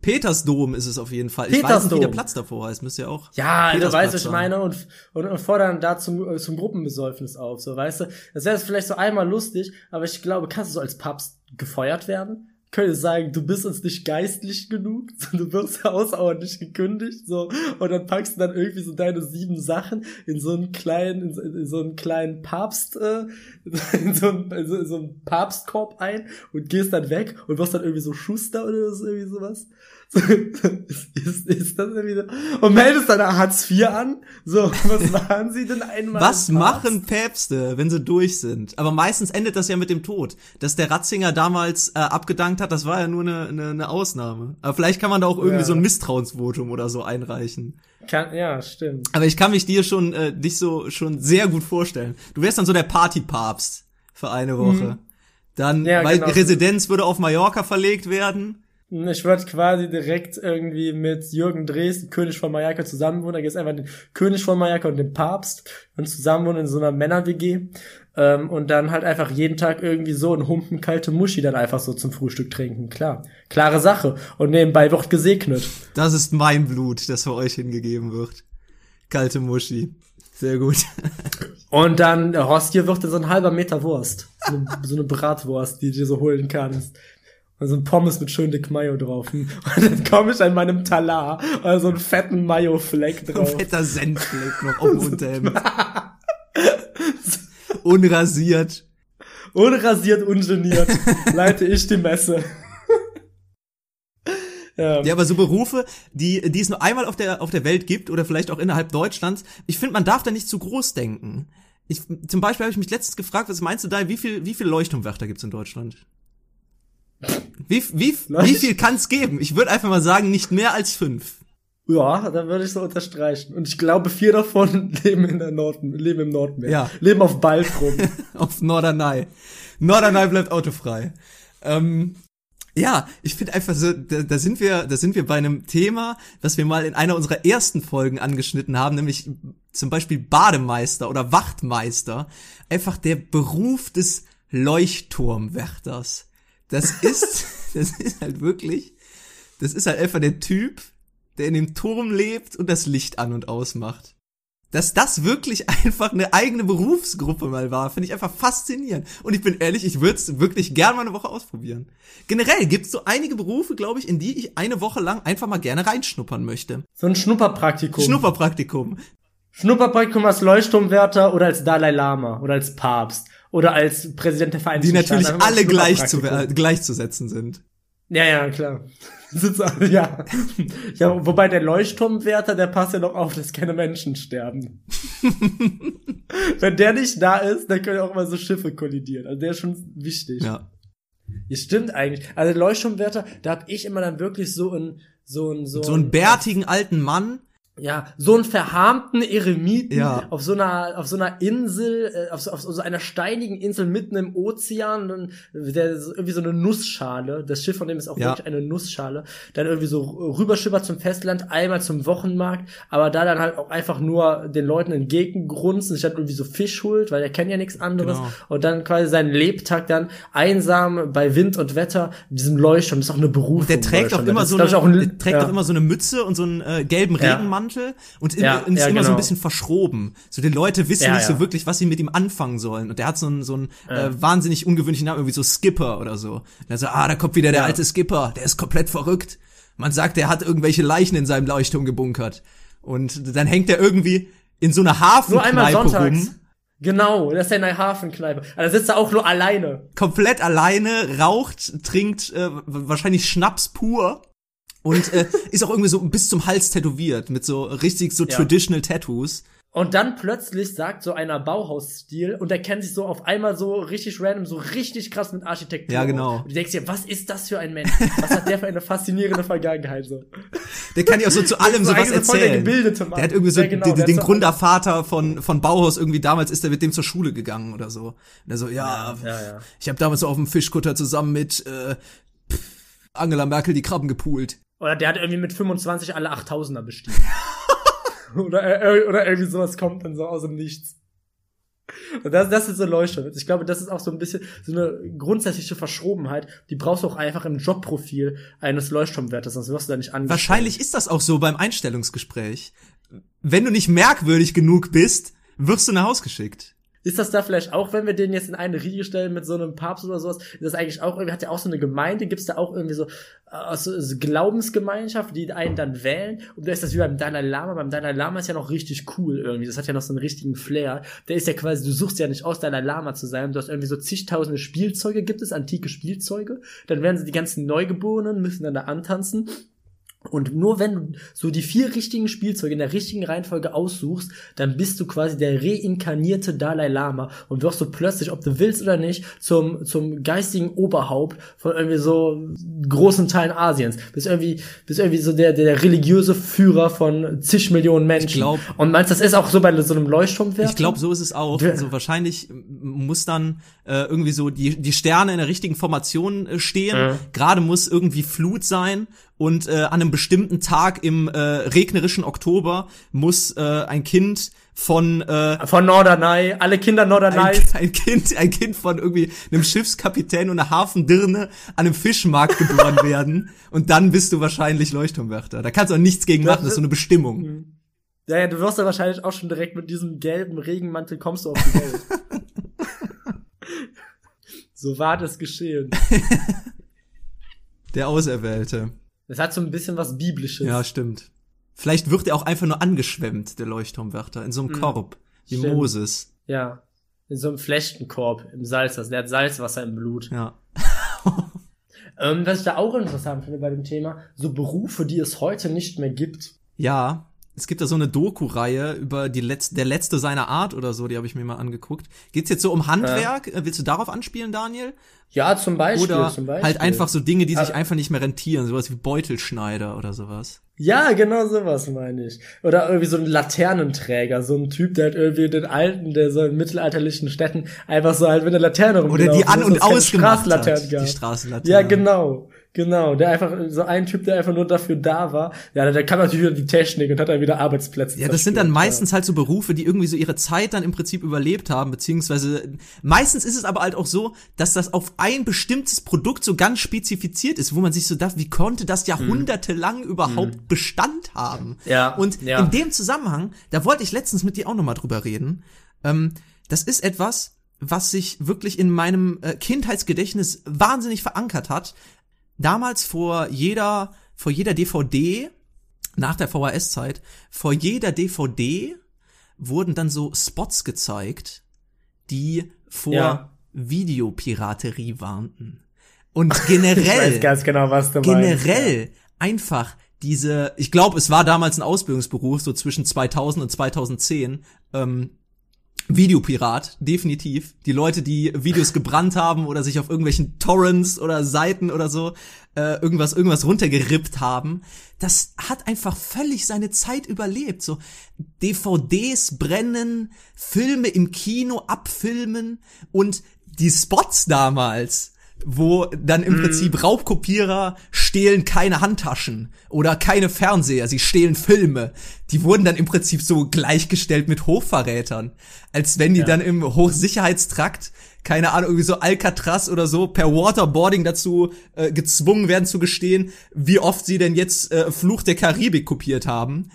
Speaker 1: Petersdom ist es auf jeden Fall. Ich weiß nicht,
Speaker 3: Petersdom.
Speaker 1: wie der Platz davor heißt. Müsste ja auch.
Speaker 3: Ja, du
Speaker 1: Petersplatz
Speaker 3: weißt, was ich meine, und, und, und fordern da zum, äh, zum Gruppenbesäufnis auf, so, weißt du? Das wäre vielleicht so einmal lustig, aber ich glaube, kannst du so als Papst gefeuert werden? Können sagen, du bist uns nicht geistlich genug, *laughs* du wirst außerordentlich gekündigt, so, und dann packst du dann irgendwie so deine sieben Sachen in so einen kleinen, in so einen kleinen Papst, äh, *laughs* in so einen, in so, in so einen Papstkorb ein und gehst dann weg und wirst dann irgendwie so Schuster oder so, irgendwie sowas. *laughs* ist, ist das irgendwie so? Und meldest dann Hartz IV an? So, was *laughs* machen sie denn einmal?
Speaker 1: Was machen Päpste, wenn sie durch sind? Aber meistens endet das ja mit dem Tod. Dass der Ratzinger damals äh, abgedankt hat, das war ja nur eine, eine, eine Ausnahme. Aber vielleicht kann man da auch irgendwie
Speaker 3: Ja.
Speaker 1: so ein Misstrauensvotum oder so einreichen.
Speaker 3: Kann, ja, stimmt.
Speaker 1: Aber ich kann mich dir schon äh, dich so schon sehr gut vorstellen. Du wärst dann so der Partypapst für eine Woche. Dann,
Speaker 3: Mhm. Ja,
Speaker 1: weil
Speaker 3: genau.
Speaker 1: Residenz würde auf Mallorca verlegt werden.
Speaker 3: Ich würde quasi direkt irgendwie mit Jürgen Drees, König von Mallorca, zusammenwohnen. Da gibt's einfach den König von Mallorca und den Papst und zusammenwohnen in so einer Männer-WG. Ähm, und dann halt einfach jeden Tag irgendwie so einen Humpen kalte Muschi dann einfach so zum Frühstück trinken. Klar. Klare Sache. Und nebenbei wird gesegnet.
Speaker 1: Das ist mein Blut, das für euch hingegeben wird. Kalte Muschi. Sehr gut. *laughs*
Speaker 3: Und dann, der Hostie wird dann so ein halber Meter Wurst. So eine, so eine Bratwurst, die du dir so holen kannst. Und so ein Pommes mit schön dick Mayo drauf. *laughs* Und dann komme ich an meinem Talar, und so einen fetten Mayo-Fleck
Speaker 1: Ein
Speaker 3: drauf.
Speaker 1: fetter Senfleck noch *laughs* auf dem Unterhemd. *laughs* Unrasiert.
Speaker 3: Unrasiert, ungeniert leite ich die Messe. ja.
Speaker 1: Ja, aber so Berufe, die, die es nur einmal auf der, auf der Welt gibt oder vielleicht auch innerhalb Deutschlands, ich finde, man darf da nicht zu groß denken. Ich, zum Beispiel habe ich mich letztens gefragt, was meinst du da, wie viel, wie viel Leuchtturmwärter gibt's in Deutschland? Wie, wie, wie viel kann's geben? Ich würde einfach mal sagen, nicht mehr als fünf.
Speaker 3: Ja, da würde ich so unterstreichen. Und ich glaube, vier davon *laughs* leben in der Nord leben im Nordmeer.
Speaker 1: Ja.
Speaker 3: Leben auf Baltrum. *laughs*
Speaker 1: auf Norderney. Norderney bleibt autofrei. Ähm, ja, ich finde einfach so, da, da sind wir, da sind wir bei einem Thema, das wir mal in einer unserer ersten Folgen angeschnitten haben, nämlich zum Beispiel Bademeister oder Wachtmeister. Einfach der Beruf des Leuchtturmwärters. Das ist, *laughs* *laughs* das ist halt wirklich, das ist halt einfach der Typ, der in dem Turm lebt und das Licht an und ausmacht. Dass das wirklich einfach eine eigene Berufsgruppe mal war, finde ich einfach faszinierend. Und ich bin ehrlich, ich würde es wirklich gern mal eine Woche ausprobieren. Generell gibt es so einige Berufe, glaube ich, in die ich eine Woche lang einfach mal gerne reinschnuppern möchte.
Speaker 3: So ein Schnupperpraktikum.
Speaker 1: Schnupperpraktikum.
Speaker 3: Schnupperpraktikum als Leuchtturmwärter oder als Dalai Lama oder als Papst oder als Präsident der Vereinigten
Speaker 1: Die natürlich
Speaker 3: Staaten.
Speaker 1: Alle gleich zu, äh, gleichzusetzen sind.
Speaker 3: Ja, ja, klar. Ja. ja, wobei der Leuchtturmwärter, der passt ja noch auf, dass keine Menschen sterben. *laughs* Wenn der nicht da ist, dann können auch immer so Schiffe kollidieren. Also der ist schon wichtig.
Speaker 1: Ja.
Speaker 3: Ja, stimmt eigentlich. Also der Leuchtturmwärter, da hab ich immer dann wirklich so ein so ein so,
Speaker 1: So einen bärtigen alten Mann.
Speaker 3: Ja, so einen verharmten Eremiten
Speaker 1: Ja.
Speaker 3: auf so einer, auf so einer Insel, äh, auf, so, auf so einer steinigen Insel mitten im Ozean, und der irgendwie so eine Nussschale, das Schiff von dem ist auch
Speaker 1: Ja.
Speaker 3: wirklich eine Nussschale, dann irgendwie so rüberschippert zum Festland, einmal zum Wochenmarkt, aber da dann halt auch einfach nur den Leuten entgegengrunzen, sich dann irgendwie so Fisch holt, weil er kennt ja nichts anderes,
Speaker 1: Genau.
Speaker 3: und dann quasi seinen Lebtag dann einsam bei Wind und Wetter, diesem Leuchtturm, das ist auch eine Berufung.
Speaker 1: Der trägt auch immer so eine,
Speaker 3: auch ein,
Speaker 1: trägt
Speaker 3: ja.
Speaker 1: auch immer so eine Mütze und so einen äh, gelben
Speaker 3: Ja.
Speaker 1: Regenmantel und,
Speaker 3: Ja,
Speaker 1: ist
Speaker 3: ja,
Speaker 1: immer so ein
Speaker 3: genau.
Speaker 1: bisschen verschroben. So die Leute wissen
Speaker 3: Ja,
Speaker 1: nicht so wirklich, was sie mit ihm anfangen sollen. Und der hat so einen so einen äh, wahnsinnig ungewöhnlichen Namen, irgendwie so Skipper oder so. Und er so, ah, da kommt wieder der alte Skipper, der ist komplett verrückt. Man sagt, der hat irgendwelche Leichen in seinem Leuchtturm gebunkert. Und dann hängt er irgendwie in so einer
Speaker 3: Nur einmal
Speaker 1: Hafenkneipe
Speaker 3: sonntags.
Speaker 1: rum.
Speaker 3: Genau, das ist ja in der Hafenkneipe. Aber da sitzt er auch nur alleine.
Speaker 1: komplett alleine, raucht, trinkt äh, wahrscheinlich Schnaps pur und äh, ist auch irgendwie so bis zum Hals tätowiert mit so richtig so
Speaker 3: Ja.
Speaker 1: traditional Tattoos.
Speaker 3: Und dann plötzlich sagt so einer Bauhausstil und er kennt sich so auf einmal so richtig random, so richtig krass mit Architektur.
Speaker 1: Ja, genau.
Speaker 3: Und du denkst dir, was ist das für ein Mensch? Was hat der für eine faszinierende Vergangenheit so?
Speaker 1: Der kann ja auch so zu *laughs* allem
Speaker 3: so der
Speaker 1: erzählen.
Speaker 3: Mann.
Speaker 1: Der hat irgendwie so
Speaker 3: Ja, genau,
Speaker 1: den,
Speaker 3: der
Speaker 1: den Gründervater von von Bauhaus irgendwie damals ist er mit dem zur Schule gegangen oder so. Und er so, ja,
Speaker 3: Ja, ja,
Speaker 1: ich habe damals so auf dem Fischkutter zusammen mit äh, Angela Merkel die Krabben gepoolt.
Speaker 3: Oder der hat irgendwie mit 25 alle 8000er bestiegen. *laughs* oder, oder irgendwie sowas kommt dann so aus dem Nichts. Und das, das ist so Leuchtturm. Ich glaube, das ist auch so ein bisschen so eine grundsätzliche Verschrobenheit. Die brauchst du auch einfach im Jobprofil eines Leuchtturmwärters, sonst wirst du da nicht angestellt.
Speaker 1: Wahrscheinlich ist das auch so beim Einstellungsgespräch. Wenn du nicht merkwürdig genug bist, wirst du nach Haus geschickt.
Speaker 3: Ist das da vielleicht auch, wenn wir den jetzt in eine Riege stellen mit so einem Papst oder sowas, ist das eigentlich auch irgendwie, hat ja auch so eine Gemeinde, gibt es da auch irgendwie so, äh, so, so Glaubensgemeinschaft, die einen dann wählen? Und da ist das wie beim Dalai Lama. Beim Dalai Lama ist ja noch richtig cool irgendwie. Das hat ja noch so einen richtigen Flair. Der ist ja quasi, du suchst ja nicht aus, Dalai Lama zu sein. Du hast irgendwie so zigtausende Spielzeuge, gibt es antike Spielzeuge. Dann werden sie die ganzen Neugeborenen, müssen dann da antanzen. Und nur wenn du so die vier richtigen Spielzeuge in der richtigen Reihenfolge aussuchst, dann bist du quasi der reinkarnierte Dalai Lama und wirst du plötzlich, ob du willst oder nicht, zum, zum geistigen Oberhaupt von irgendwie so großen Teilen Asiens. Bist irgendwie, bist irgendwie so der, der religiöse Führer von zig Millionen Menschen.
Speaker 1: Ich glaub,
Speaker 3: und meinst, das ist auch so bei so einem Leuchtturmwert?
Speaker 1: Ich glaube, so ist es auch. Also wahrscheinlich muss dann äh, irgendwie so die, die Sterne in der richtigen Formation äh, stehen. Mhm. Gerade muss irgendwie Flut sein und äh, an einem bestimmten Tag im äh, regnerischen Oktober muss äh, ein Kind von äh,
Speaker 3: von Norderney, alle Kinder Norderney.
Speaker 1: Ein, *laughs* ein, Kind, ein Kind von irgendwie einem Schiffskapitän und einer Hafendirne an einem Fischmarkt geboren *laughs* werden und dann bist du wahrscheinlich Leuchtturmwärter. Da kannst du auch nichts gegen machen, das ist so eine Bestimmung.
Speaker 3: Mhm. Ja, ja, du wirst ja wahrscheinlich auch schon direkt mit diesem gelben Regenmantel kommst du auf die Welt. *laughs* so war das geschehen.
Speaker 1: Der Auserwählte.
Speaker 3: Es hat so ein bisschen was Biblisches.
Speaker 1: Ja, stimmt. Vielleicht wird er auch einfach nur angeschwemmt, der Leuchtturmwärter, in so einem mhm. Korb, wie stimmt. Moses.
Speaker 3: Ja. In so einem Flechtenkorb im Salzwasser. Der hat Salzwasser im Blut.
Speaker 1: Ja. *laughs*
Speaker 3: ähm, was ich da auch interessant finde bei dem Thema, so Berufe, die es heute nicht mehr gibt.
Speaker 1: Ja, es gibt da so eine Doku-Reihe über die letzte, der letzte seiner Art oder so, die habe ich mir mal angeguckt. Geht's jetzt so um Handwerk? Ja. Willst du darauf anspielen, Daniel?
Speaker 3: Ja, zum Beispiel.
Speaker 1: Oder
Speaker 3: zum Beispiel.
Speaker 1: halt einfach so Dinge, die sich einfach nicht mehr rentieren, sowas wie Beutelschneider oder sowas.
Speaker 3: Ja, genau sowas meine ich. Oder irgendwie so ein Laternenträger, so ein Typ, der halt irgendwie den alten, der so in mittelalterlichen Städten einfach so halt mit der Laterne
Speaker 1: rumgelaufen Oder die an- und ausgemacht
Speaker 3: hat. Die
Speaker 1: Straßenlaternen.
Speaker 3: Ja, genau. Genau, der einfach, so ein Typ, der einfach nur dafür da war. Ja, der kann natürlich wieder die Technik und hat dann wieder Arbeitsplätze.
Speaker 1: Ja, das sind dann meistens ja. halt so Berufe, die irgendwie so ihre Zeit dann im Prinzip überlebt haben, beziehungsweise meistens ist es aber halt auch so, dass das auf ein bestimmtes Produkt so ganz spezifiziert ist, wo man sich so dachte, wie konnte das jahrhundertelang mhm. überhaupt mhm. Bestand haben?
Speaker 3: Ja.
Speaker 1: Und
Speaker 3: ja.
Speaker 1: in dem Zusammenhang, da wollte ich letztens mit dir auch nochmal drüber reden, ähm, das ist etwas, was sich wirklich in meinem äh, Kindheitsgedächtnis wahnsinnig verankert hat, damals vor jeder, vor jeder DVD, nach der VHS-Zeit, vor jeder DVD wurden dann so Spots gezeigt, die vor ja. Videopiraterie warnten. Und *laughs* generell,
Speaker 3: genau, was du
Speaker 1: generell meinst, einfach diese, ich glaube, es war damals ein Ausbildungsberuf, so zwischen 2000 und 2010, ähm, Videopirat, definitiv. Die Leute, die Videos gebrannt haben oder sich auf irgendwelchen Torrents oder Seiten oder so äh, irgendwas irgendwas runtergerippt haben, das hat einfach völlig seine Zeit überlebt. So DVDs brennen, Filme im Kino abfilmen und die Spots damals wo dann im mm. Prinzip Raubkopierer stehlen keine Handtaschen oder keine Fernseher, sie stehlen Filme. Die wurden dann im Prinzip so gleichgestellt mit Hochverrätern, als wenn die ja. dann im Hochsicherheitstrakt keine Ahnung, irgendwie so Alcatraz oder so per Waterboarding dazu äh, gezwungen werden zu gestehen, wie oft sie denn jetzt äh, Fluch der Karibik kopiert haben.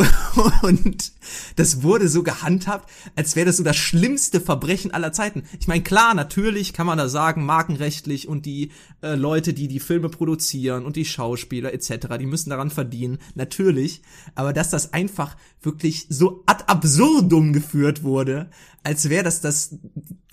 Speaker 1: *laughs* Und das wurde so gehandhabt, als wäre das so das schlimmste Verbrechen aller Zeiten. Ich meine, klar, natürlich kann man da sagen, markenrechtlich und die äh, Leute, die die Filme produzieren und die Schauspieler etc., die müssen daran verdienen, natürlich. Aber dass das einfach wirklich so ad absurdum geführt wurde, als wäre das, das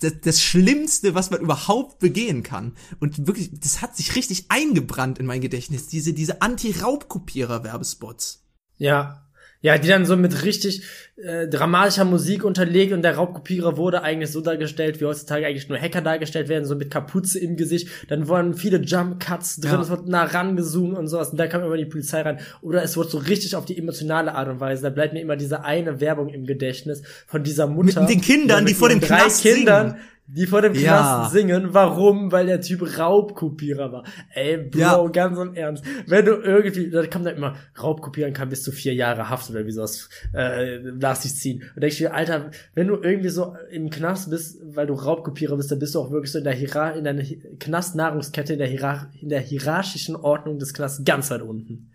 Speaker 1: das das Schlimmste, was man überhaupt begehen kann. Und wirklich, das hat sich richtig eingebrannt in mein Gedächtnis, diese, diese Anti-Raubkopierer-Werbespots.
Speaker 3: Ja, ja, die dann so mit richtig äh, dramatischer Musik unterlegt und der Raubkopierer wurde eigentlich so dargestellt, wie heutzutage eigentlich nur Hacker dargestellt werden, so mit Kapuze im Gesicht. Dann wurden viele Jump Cuts drin, ja. es wird nah rangezoomt und sowas und da kam immer die Polizei rein. Oder es wurde so richtig auf die emotionale Art und Weise. Da bleibt mir immer diese eine Werbung im Gedächtnis von dieser Mutter.
Speaker 1: Mit den Kindern, die vor dem
Speaker 3: drei
Speaker 1: Knast
Speaker 3: Kindern,
Speaker 1: singen
Speaker 3: die vor dem ja. singen. Warum? Weil der Typ Raubkopierer war. Ey, Bro, ja. ganz im Ernst. Wenn du irgendwie, da kommt dann immer, Raubkopieren kann bis zu vier Jahre Haft oder wie sowas äh, nach sich ziehen. Und denkst du, Alter, wenn du irgendwie so im Knast bist, weil du Raubkopierer bist, dann bist du auch wirklich so in der Hierar in der Knastnahrungskette, in der, Hierar in der hierarchischen Ordnung des Knasts ganz weit unten.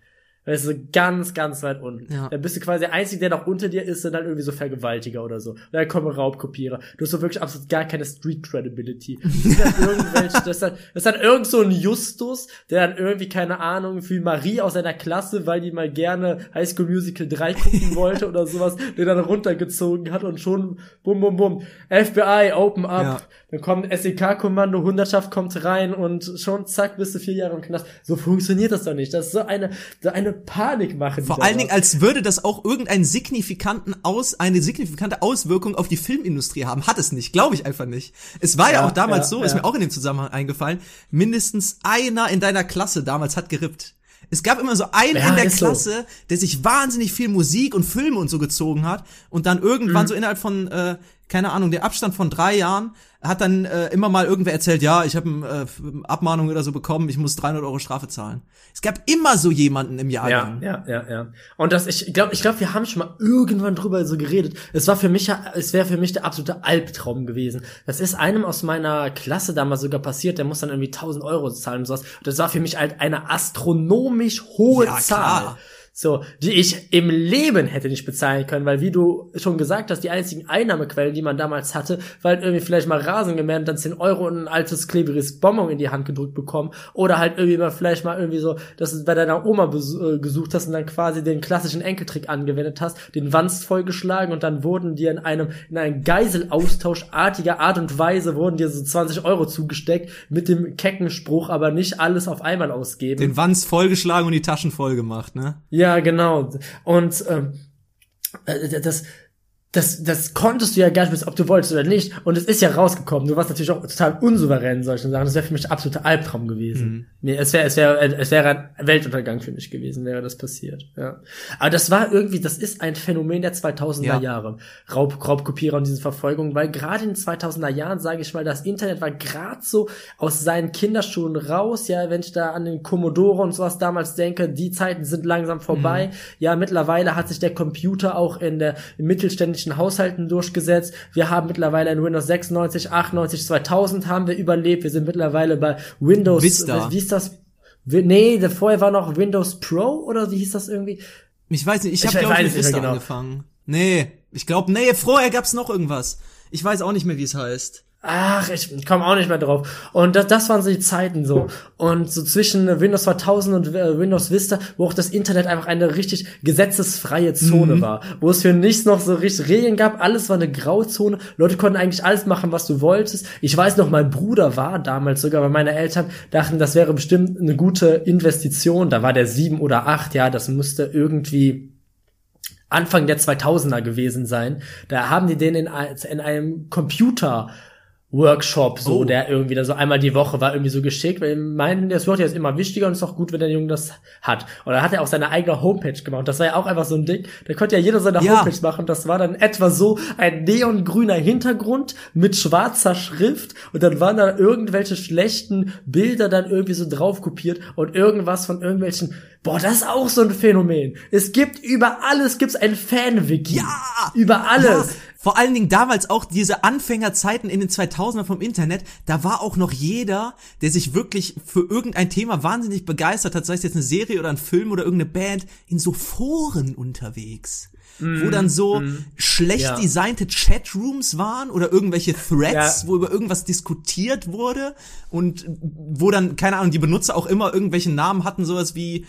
Speaker 3: Weißt du, ganz, ganz weit unten.
Speaker 1: Ja.
Speaker 3: Dann bist du quasi der Einzige, der noch unter dir ist, sind dann irgendwie so Vergewaltiger oder so. Und dann kommen Raubkopierer. Du hast so wirklich absolut gar keine Street Credibility. *laughs* Das sind dann irgendwelche, das ist dann, das ist dann irgend so ein Justus, der dann irgendwie, keine Ahnung, für Marie aus seiner Klasse, weil die mal gerne High School Musical 3 gucken wollte oder sowas, den dann runtergezogen hat und schon bum, bum, bum. FBI, open up.
Speaker 1: Ja.
Speaker 3: Dann kommt SEK-Kommando, Hundertschaft kommt rein und schon zack, bist du vier Jahre im Knast. So funktioniert das doch nicht. Das ist so eine, so eine Panik machen.
Speaker 1: Vor allen Dingen, als würde das auch irgendeinen signifikanten Aus, eine signifikante Auswirkung auf die Filmindustrie haben. Hat es nicht, glaube ich einfach nicht. Es war ja,
Speaker 3: Ja,
Speaker 1: auch damals
Speaker 3: ja,
Speaker 1: so, ist
Speaker 3: ja.
Speaker 1: mir auch in dem Zusammenhang eingefallen, mindestens einer in deiner Klasse damals hat gerippt. Es gab immer so einen
Speaker 3: Ja,
Speaker 1: in der
Speaker 3: ist so.
Speaker 1: Klasse, der sich wahnsinnig viel Musik und Filme und so gezogen hat und dann irgendwann
Speaker 3: Mhm.
Speaker 1: so innerhalb von, äh, keine Ahnung, der Abstand von drei Jahren hat dann äh, immer mal irgendwer erzählt, ja, ich habe äh, Abmahnung oder so bekommen, ich muss 300 Euro Strafe zahlen. Es gab immer so jemanden im
Speaker 3: Ja,
Speaker 1: Jahrgang.
Speaker 3: ja, ja, ja. Und das, ich glaube, ich glaube, wir haben schon mal irgendwann drüber so geredet. Es war für mich, ja, es wäre für mich der absolute Albtraum gewesen. Das ist einem aus meiner Klasse damals sogar passiert, der muss dann irgendwie 1000 Euro zahlen und sowas. Das war für mich halt eine astronomisch hohe
Speaker 1: Ja,
Speaker 3: Zahl.
Speaker 1: klar.
Speaker 3: So, die ich im Leben hätte nicht bezahlen können, weil wie du schon gesagt hast, die einzigen Einnahmequellen, die man damals hatte, war halt irgendwie vielleicht mal Rasen gemäht und dann 10 Euro und ein altes klebriges Bonbon in die Hand gedrückt bekommen oder halt irgendwie mal vielleicht mal irgendwie so, dass du bei deiner Oma äh, gesucht hast und dann quasi den klassischen Enkeltrick angewendet hast, den Wanst vollgeschlagen und dann wurden dir in einem, in einem Geiselaustauschartiger Art und Weise wurden dir so 20 Euro zugesteckt mit dem kecken Spruch, aber nicht alles auf einmal ausgeben.
Speaker 1: Den Wanz vollgeschlagen und die Taschen voll gemacht, ne?
Speaker 3: Ja, genau. Und ähm, äh, das, das, das konntest du ja gar nicht wissen, ob du wolltest oder nicht. Und es ist ja rausgekommen. Du warst natürlich auch total unsouverän in solchen Sachen. Das wäre für mich ein absoluter Albtraum gewesen. Nee, es wäre, es wäre, es wäre ein Weltuntergang für mich gewesen, wäre das passiert. Ja. Aber das war irgendwie, das ist ein Phänomen der 2000er
Speaker 1: Ja.
Speaker 3: Jahre. Raub, Raubkopierer und diese Verfolgung, weil gerade in den 2000er Jahren, sage ich mal, das Internet war gerade so aus seinen Kinderschuhen raus. Ja, wenn ich da an den Commodore und sowas damals denke, die Zeiten sind langsam vorbei. Ja, mittlerweile hat sich der Computer auch in der in mittelständischen Haushalten durchgesetzt. Wir haben mittlerweile in Windows 96, 98, 2000 haben wir überlebt. Wir sind mittlerweile bei Windows.
Speaker 1: Vista.
Speaker 3: Wie ist das? Nee, vorher war noch Windows Pro oder wie hieß das irgendwie?
Speaker 1: Ich weiß nicht, ich habe glaube ich mit Vista
Speaker 3: genau.
Speaker 1: angefangen. Nee, ich glaube, nee, vorher gab's noch irgendwas. Ich weiß auch nicht mehr, wie es heißt.
Speaker 3: Ach, ich komme auch nicht mehr drauf. Und das, das waren so die Zeiten so. Und so zwischen Windows 2000 und äh, Windows Vista, wo auch das Internet einfach eine richtig gesetzesfreie Zone
Speaker 1: Mhm.
Speaker 3: war. Wo es für nichts noch so richtig Regeln gab. Alles war eine Grauzone. Leute konnten eigentlich alles machen, was du wolltest. Ich weiß noch, mein Bruder war damals sogar, weil meine Eltern dachten, das wäre bestimmt eine gute Investition. Da war der sieben oder acht, ja, das musste irgendwie Anfang der 2000er gewesen sein. Da haben die den in, in einem Computer Workshop so,
Speaker 1: Oh.
Speaker 3: der irgendwie da so einmal die Woche war irgendwie so geschickt, weil meinen, das wird jetzt immer wichtiger und ist auch gut, wenn der Junge das hat. Und dann hat er auch seine eigene Homepage gemacht. Das war ja auch einfach so ein Ding. Da konnte ja jeder seine
Speaker 1: Ja.
Speaker 3: Homepage machen. Das war dann etwa so ein neongrüner Hintergrund mit schwarzer Schrift und dann waren da irgendwelche schlechten Bilder dann irgendwie so drauf kopiert und irgendwas von irgendwelchen Boah, das ist auch so ein Phänomen. Es gibt über alles gibt's ein Fan-Wiki.
Speaker 1: Ja!
Speaker 3: Über alles.
Speaker 1: Ja, vor allen Dingen damals auch diese Anfängerzeiten in den 2000er vom Internet, da war auch noch jeder, der sich wirklich für irgendein Thema wahnsinnig begeistert hat, sei es jetzt eine Serie oder ein Film oder irgendeine Band, in so Foren unterwegs. wo dann so schlecht
Speaker 3: Mhm. Ja.
Speaker 1: designte Chatrooms waren oder irgendwelche Threads,
Speaker 3: Ja.
Speaker 1: wo über irgendwas diskutiert wurde und wo dann, keine Ahnung, die Benutzer auch immer irgendwelche Namen hatten, sowas wie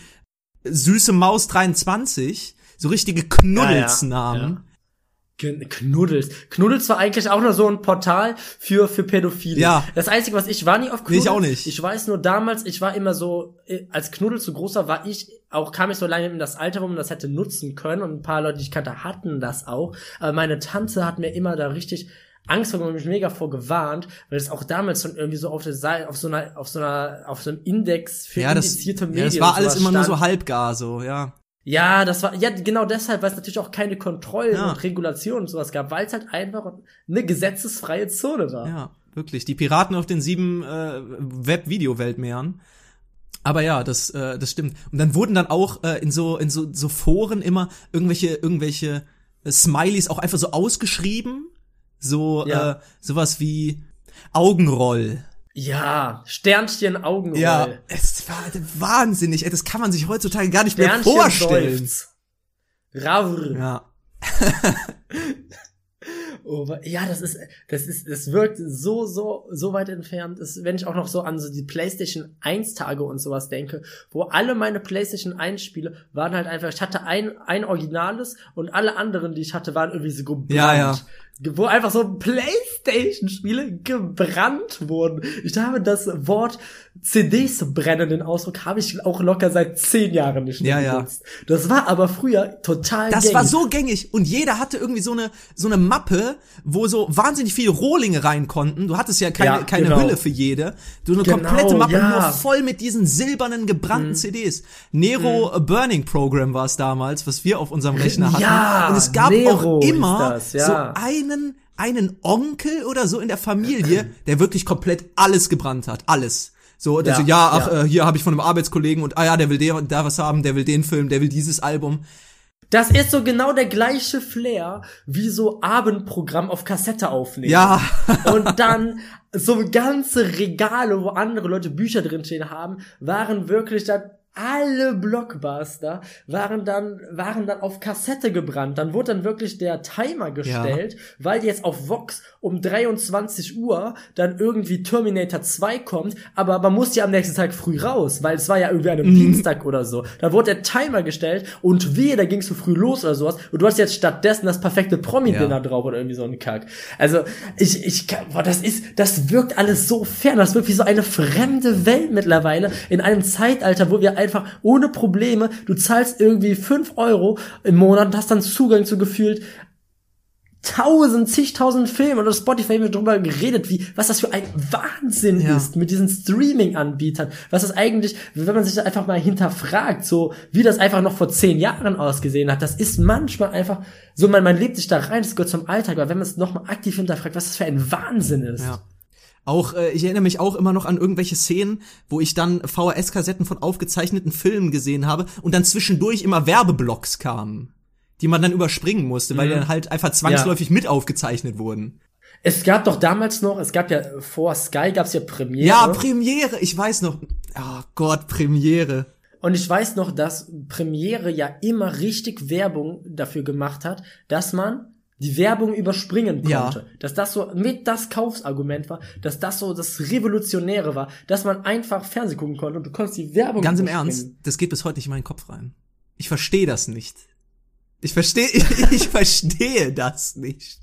Speaker 1: Süße Maus 23, so richtige Knuddelsnamen.
Speaker 3: Kn- Knuddels. Knuddels war eigentlich auch nur so ein Portal für, für Pädophile.
Speaker 1: Ja.
Speaker 3: Das Einzige, was ich war nie auf
Speaker 1: Nee,
Speaker 3: Knuddels.
Speaker 1: ich auch nicht.
Speaker 3: Ich weiß nur damals, ich war immer so, äh, als Knuddels so groß war, war ich, auch kam ich so lange in das Alter, wo man das hätte nutzen können und ein paar Leute, die ich kannte, hatten das auch. Aber meine Tante hat mir immer da richtig Angst vor und mich mega vor gewarnt, weil es auch damals schon irgendwie so auf der Seite, auf so einer, auf so einer, auf so einem Index für
Speaker 1: Ja, das,
Speaker 3: indizierte
Speaker 1: ja,
Speaker 3: Medien.
Speaker 1: das war alles immer nur
Speaker 3: stand.
Speaker 1: so halbgar, so, ja.
Speaker 3: Ja, das war, ja, genau deshalb, weil es natürlich auch keine Kontrollen
Speaker 1: Ja.
Speaker 3: und Regulationen und sowas gab, weil es halt einfach eine gesetzesfreie Zone war.
Speaker 1: Ja, wirklich. Die Piraten auf den sieben äh, Web-Video-Weltmeeren. Aber ja, das, äh, das stimmt. Und dann wurden dann auch äh, in so in so, so Foren immer irgendwelche irgendwelche äh, Smileys auch einfach so ausgeschrieben, so
Speaker 3: Ja.
Speaker 1: äh, sowas wie Augenroll
Speaker 3: Ja, Sternchen Augenroll.
Speaker 1: Ja, es war wahnsinnig. ey, Das kann man sich heutzutage gar nicht mehr vorstellen.
Speaker 3: Seufz. Ravr.
Speaker 1: Ja. *laughs*
Speaker 3: Oh, ja, das ist, das ist, das wirkt so, so, so weit entfernt. Das, wenn ich auch noch so an so die PlayStation 1 Tage und sowas denke, wo alle meine PlayStation 1 Spiele waren halt einfach, ich hatte ein, ein Originales und alle anderen, die ich hatte, waren irgendwie so gebrannt.
Speaker 1: Ja, ja.
Speaker 3: Wo einfach so PlayStation-Spiele gebrannt wurden. Ich habe das Wort CDs brennen, den Ausdruck, habe ich auch locker seit zehn Jahren nicht mehr
Speaker 1: Ja, ja.
Speaker 3: benutzt. Das war aber früher total
Speaker 1: Das
Speaker 3: gängig.
Speaker 1: war so gängig und jeder hatte irgendwie so eine so eine Mappe, wo so wahnsinnig viele Rohlinge rein konnten. Du hattest ja keine
Speaker 3: Ja,
Speaker 1: keine
Speaker 3: genau.
Speaker 1: Hülle für jede. Du eine
Speaker 3: Genau,
Speaker 1: komplette Mappe
Speaker 3: ja. Mhm.
Speaker 1: nur voll mit diesen silbernen gebrannten CDs. Nero A Burning Program war es damals, was wir auf unserem Rechner hatten.
Speaker 3: Ja,
Speaker 1: und es gab
Speaker 3: Nero
Speaker 1: auch immer
Speaker 3: das, ja.
Speaker 1: so einen einen Onkel oder so in der Familie, *clears throat* der wirklich komplett alles gebrannt hat, alles. So,
Speaker 3: Ja,
Speaker 1: so, ja, ach,
Speaker 3: ja.
Speaker 1: Äh, hier habe ich von einem Arbeitskollegen und ah ja, der will der, da was haben, der will den Film, der will dieses Album.
Speaker 3: Das ist so genau der gleiche Flair wie so Abendprogramm auf Kassette aufnehmen.
Speaker 1: Ja. *laughs*
Speaker 3: Und dann so ganze Regale, wo andere Leute Bücher drinstehen haben, waren wirklich dann alle Blockbuster waren dann waren dann auf Kassette gebrannt. Dann wurde dann wirklich der Timer gestellt, weil jetzt auf Vox um 23 Uhr dann irgendwie Terminator 2 kommt, aber man muss ja am nächsten Tag früh raus, weil es war ja irgendwie an einem Dienstag oder so. Da wurde der Timer gestellt und wehe, da ging es zu früh los oder sowas und du hast jetzt stattdessen das perfekte Promi-Dinner
Speaker 1: Ja.
Speaker 3: drauf oder irgendwie so ein Kack. Also ich, ich, boah, das ist, das wirkt alles so fern, das wirkt wie so eine fremde Welt mittlerweile in einem Zeitalter, wo wir einfach ohne Probleme, du zahlst irgendwie fünf Euro im Monat und hast dann Zugang zu gefühlt tausend, zigtausend Filmen oder Spotify haben wir drüber geredet, wie, was das für ein Wahnsinn
Speaker 1: Ja.
Speaker 3: ist mit diesen Streaming-Anbietern. Was das eigentlich, wenn man sich das einfach mal hinterfragt, so, wie das einfach noch vor zehn Jahren ausgesehen hat, das ist manchmal einfach, so, man, man lebt sich da rein, das gehört zum Alltag, aber wenn man es nochmal aktiv hinterfragt, was das für ein Wahnsinn ist.
Speaker 1: Ja. Auch, äh, ich erinnere mich auch immer noch an irgendwelche Szenen, wo ich dann VHS-Kassetten von aufgezeichneten Filmen gesehen habe und dann zwischendurch immer Werbeblocks kamen, die man dann überspringen musste, weil die dann halt einfach zwangsläufig mit aufgezeichnet wurden.
Speaker 3: Es gab doch damals noch, es gab ja, vor Sky gab's ja Premiere.
Speaker 1: Ja, Premiere, ich weiß noch. Oh Gott, Premiere.
Speaker 3: Und ich weiß noch, dass Premiere ja immer richtig Werbung dafür gemacht hat, dass man die Werbung überspringen
Speaker 1: Ja.
Speaker 3: konnte. Dass das so mit das Kaufsargument war, dass das so das Revolutionäre war, dass man einfach Fernsehen gucken konnte und du konntest die Werbung
Speaker 1: Ganz im
Speaker 3: überspringen.
Speaker 1: Ernst, das geht bis heute nicht in meinen Kopf rein. Ich verstehe das nicht. Ich verstehe, ich, *laughs* ich verstehe das nicht.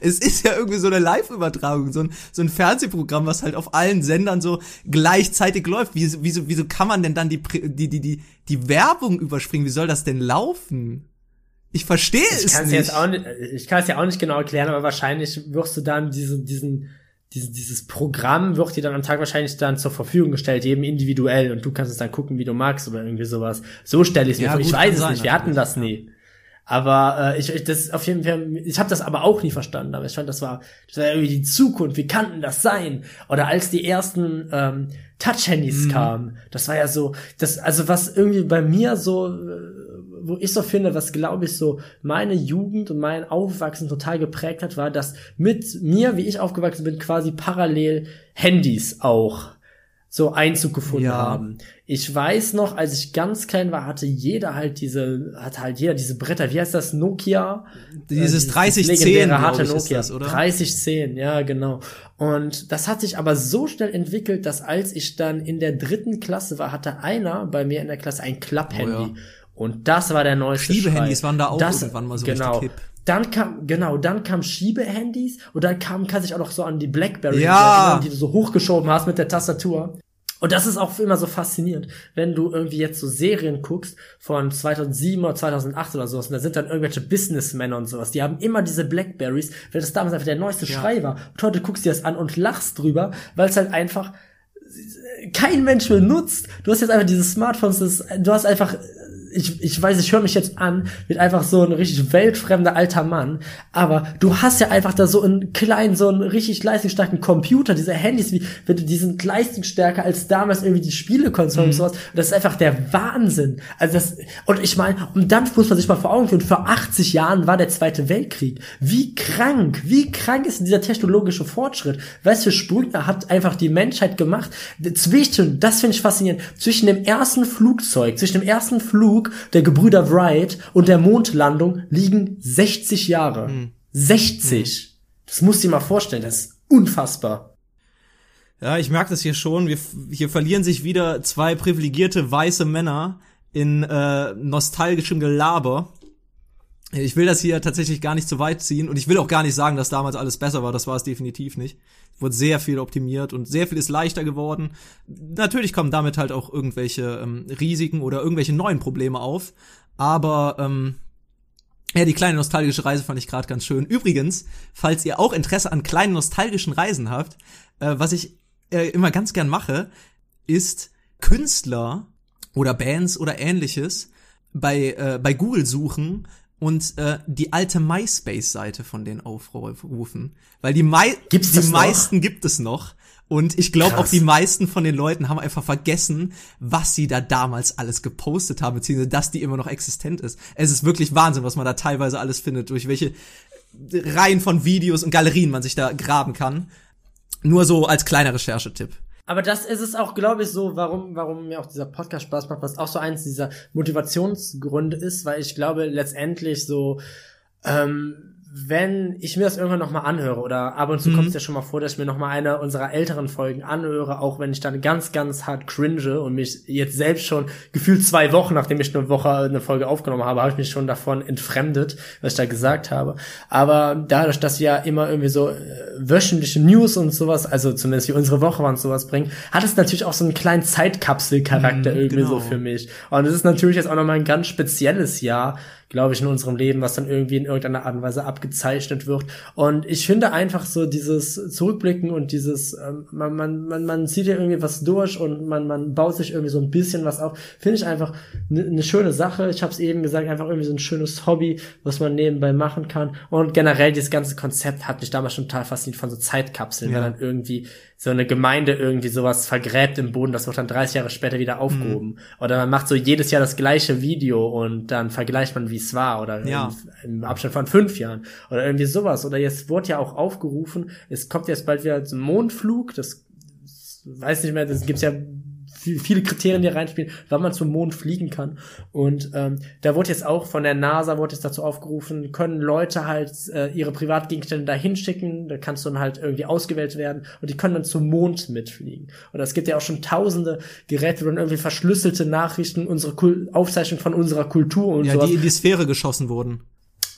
Speaker 1: Es ist ja irgendwie so eine Live-Übertragung, so ein, so ein Fernsehprogramm, was halt auf allen Sendern so gleichzeitig läuft. Wieso, wieso, wieso kann man denn dann die, die, die, die, die Werbung überspringen? Wie soll das denn laufen? Ich verstehe
Speaker 3: Ich
Speaker 1: es nicht.
Speaker 3: jetzt auch nicht, ich kann es ja auch nicht genau erklären, aber wahrscheinlich wirst du dann diesen, diesen, diese, dieses Programm wird dir dann am Tag wahrscheinlich dann zur Verfügung gestellt, jedem individuell und du kannst es dann gucken, wie du magst oder irgendwie sowas. So stelle ich es mir
Speaker 1: Ja,
Speaker 3: vor. Ich weiß es
Speaker 1: sein,
Speaker 3: nicht, wir hatten das nie. Aber äh, ich, ich das auf jeden Fall, ich habe das aber auch nie verstanden. Aber ich fand, das war, das war irgendwie die Zukunft. Wie kann denn das sein? Oder als die ersten ähm, Touch-Handys
Speaker 1: Mhm.
Speaker 3: kamen, das war ja so, das also was irgendwie bei mir so, äh, wo ich so finde, was glaube ich so meine Jugend und mein Aufwachsen total geprägt hat, war, dass mit mir, wie ich aufgewachsen bin, quasi parallel Handys auch so Einzug gefunden
Speaker 1: Ja.
Speaker 3: haben. Ich weiß noch, als ich ganz klein war, hatte jeder halt diese, hatte halt jeder diese Bretter. Wie heißt das? Nokia?
Speaker 1: Dieses
Speaker 3: Äh,
Speaker 1: 3010,
Speaker 3: legendäre
Speaker 1: glaub
Speaker 3: harte
Speaker 1: ich, ist
Speaker 3: Nokia.
Speaker 1: das, oder?
Speaker 3: 3010, ja, genau. Und das hat sich aber so schnell entwickelt, dass als ich dann in der dritten Klasse war, hatte einer bei mir in der Klasse ein Klapphandy.
Speaker 1: Oh ja.
Speaker 3: Und das war der neueste
Speaker 1: Schiebehandys waren da auch
Speaker 3: das,
Speaker 1: irgendwann mal so
Speaker 3: genau.
Speaker 1: richtig hip.
Speaker 3: Dann kam, genau, dann kam Schiebehandys und dann kam, kann sich auch noch so an die Blackberry
Speaker 1: Ja.
Speaker 3: erinnern, die du so hochgeschoben hast mit der Tastatur. Und das ist auch immer so faszinierend, wenn du irgendwie jetzt so Serien guckst von 2007 oder 2008 oder sowas und da sind dann irgendwelche Businessmänner und sowas, die haben immer diese Blackberries, weil das damals einfach der neueste Schrei war. Und heute guckst du dir das an und lachst drüber, weil es halt einfach kein Mensch mehr nutzt. Du hast jetzt einfach diese Smartphones, das, du hast einfach ich, ich weiß, ich höre mich jetzt an, mit einfach so ein richtig weltfremder alter Mann, aber du hast ja einfach da so einen kleinen, so einen richtig leistungsstarken Computer, diese Handys, wie, wenn du, die sind leistungsstärker als damals irgendwie die Spielekonsolen mhm. und sowas. Und das ist einfach der Wahnsinn. Also das, und ich meine, und dann muss man sich mal vor Augen führen, vor 80 Jahren war der Zweite Weltkrieg. Wie krank, wie krank ist dieser technologische Fortschritt? Weißt du, Sprügner hat einfach die Menschheit gemacht. Zwischen, das finde ich faszinierend, zwischen dem ersten Flugzeug, zwischen dem ersten Flug der Gebrüder Wright und der Mondlandung liegen 60 Jahre. Mhm. 60. Mhm. Das musst du dir mal vorstellen, das ist unfassbar.
Speaker 1: Ja, ich merke das hier schon. Wir, hier verlieren sich wieder zwei privilegierte weiße Männer in äh, nostalgischem Gelaber. Ich will das hier tatsächlich gar nicht zu weit ziehen und ich will auch gar nicht sagen, dass damals alles besser war. Das war es definitiv nicht. Es wurde sehr viel optimiert und sehr viel ist leichter geworden. Natürlich kommen damit halt auch irgendwelche ähm, Risiken oder irgendwelche neuen Probleme auf. Aber ähm, ja, die kleine nostalgische Reise fand ich gerade ganz schön. Übrigens, falls ihr auch Interesse an kleinen nostalgischen Reisen habt, äh, was ich äh, immer ganz gern mache, ist Künstler oder Bands oder ähnliches bei, äh, bei Google suchen und äh, die alte MySpace-Seite von denen aufrufen. Weil die, Mei Gibt's die meisten gibt es noch. Und ich glaube auch die meisten von den Leuten haben einfach vergessen, was sie da damals alles gepostet haben, beziehungsweise dass die immer noch existent ist. Es ist wirklich Wahnsinn, was man da teilweise alles findet, durch welche Reihen von Videos und Galerien man sich da graben kann. Nur so als kleiner Recherchetipp.
Speaker 3: Aber das ist es auch, glaube ich, so, warum, warum mir auch dieser Podcast Spaß macht, was auch so eins dieser Motivationsgründe ist, weil ich glaube, letztendlich so, ähm, wenn ich mir das irgendwann nochmal anhöre, oder ab und zu mhm. kommt es ja schon mal vor, dass ich mir nochmal eine unserer älteren Folgen anhöre, auch wenn ich dann ganz, ganz hart cringe und mich jetzt selbst schon gefühlt zwei Wochen, nachdem ich eine Woche eine Folge aufgenommen habe, habe ich mich schon davon entfremdet, was ich da gesagt habe. Aber dadurch, dass wir ja immer irgendwie so äh, wöchentliche News und sowas, also zumindest wie unsere Woche waren sowas bringen, hat es natürlich auch so einen kleinen Zeitkapselcharakter mhm, irgendwie genau. so für mich. Und es ist natürlich jetzt auch nochmal ein ganz spezielles Jahr, glaube ich, in unserem Leben, was dann irgendwie in irgendeiner Art und Weise abgezeichnet wird. Und ich finde einfach so dieses Zurückblicken und dieses, ähm, man, man, man, man zieht ja irgendwie was durch und man, man baut sich irgendwie so ein bisschen was auf, finde ich einfach eine ne schöne Sache. Ich habe es eben gesagt, einfach irgendwie so ein schönes Hobby, was man nebenbei machen kann. Und generell dieses ganze Konzept hat mich damals schon total fasziniert von so Zeitkapseln, ja. wenn dann irgendwie so eine Gemeinde irgendwie sowas vergräbt im Boden, das wird dann 30 Jahre später wieder aufgehoben. Mhm. Oder man macht so jedes Jahr das gleiche Video und dann vergleicht man, wie es war. Oder ja. im, im, Abstand von fünf Jahren. Oder irgendwie sowas. Oder jetzt wurde ja auch aufgerufen, es kommt jetzt bald wieder zum Mondflug, das weiß nicht mehr, das gibt's ja viele Kriterien, die reinspielen, wann man zum Mond fliegen kann. Und ähm, da wurde jetzt auch von der NASA wurde jetzt dazu aufgerufen, können Leute halt äh, ihre Privatgegenstände da hinschicken, da kannst du dann halt irgendwie ausgewählt werden und die können dann zum Mond mitfliegen. Und es gibt ja auch schon tausende Geräte, wo dann irgendwie verschlüsselte Nachrichten, unsere Kul Aufzeichnung von unserer Kultur und
Speaker 1: ja,
Speaker 3: sowas.
Speaker 1: die in die Sphäre geschossen wurden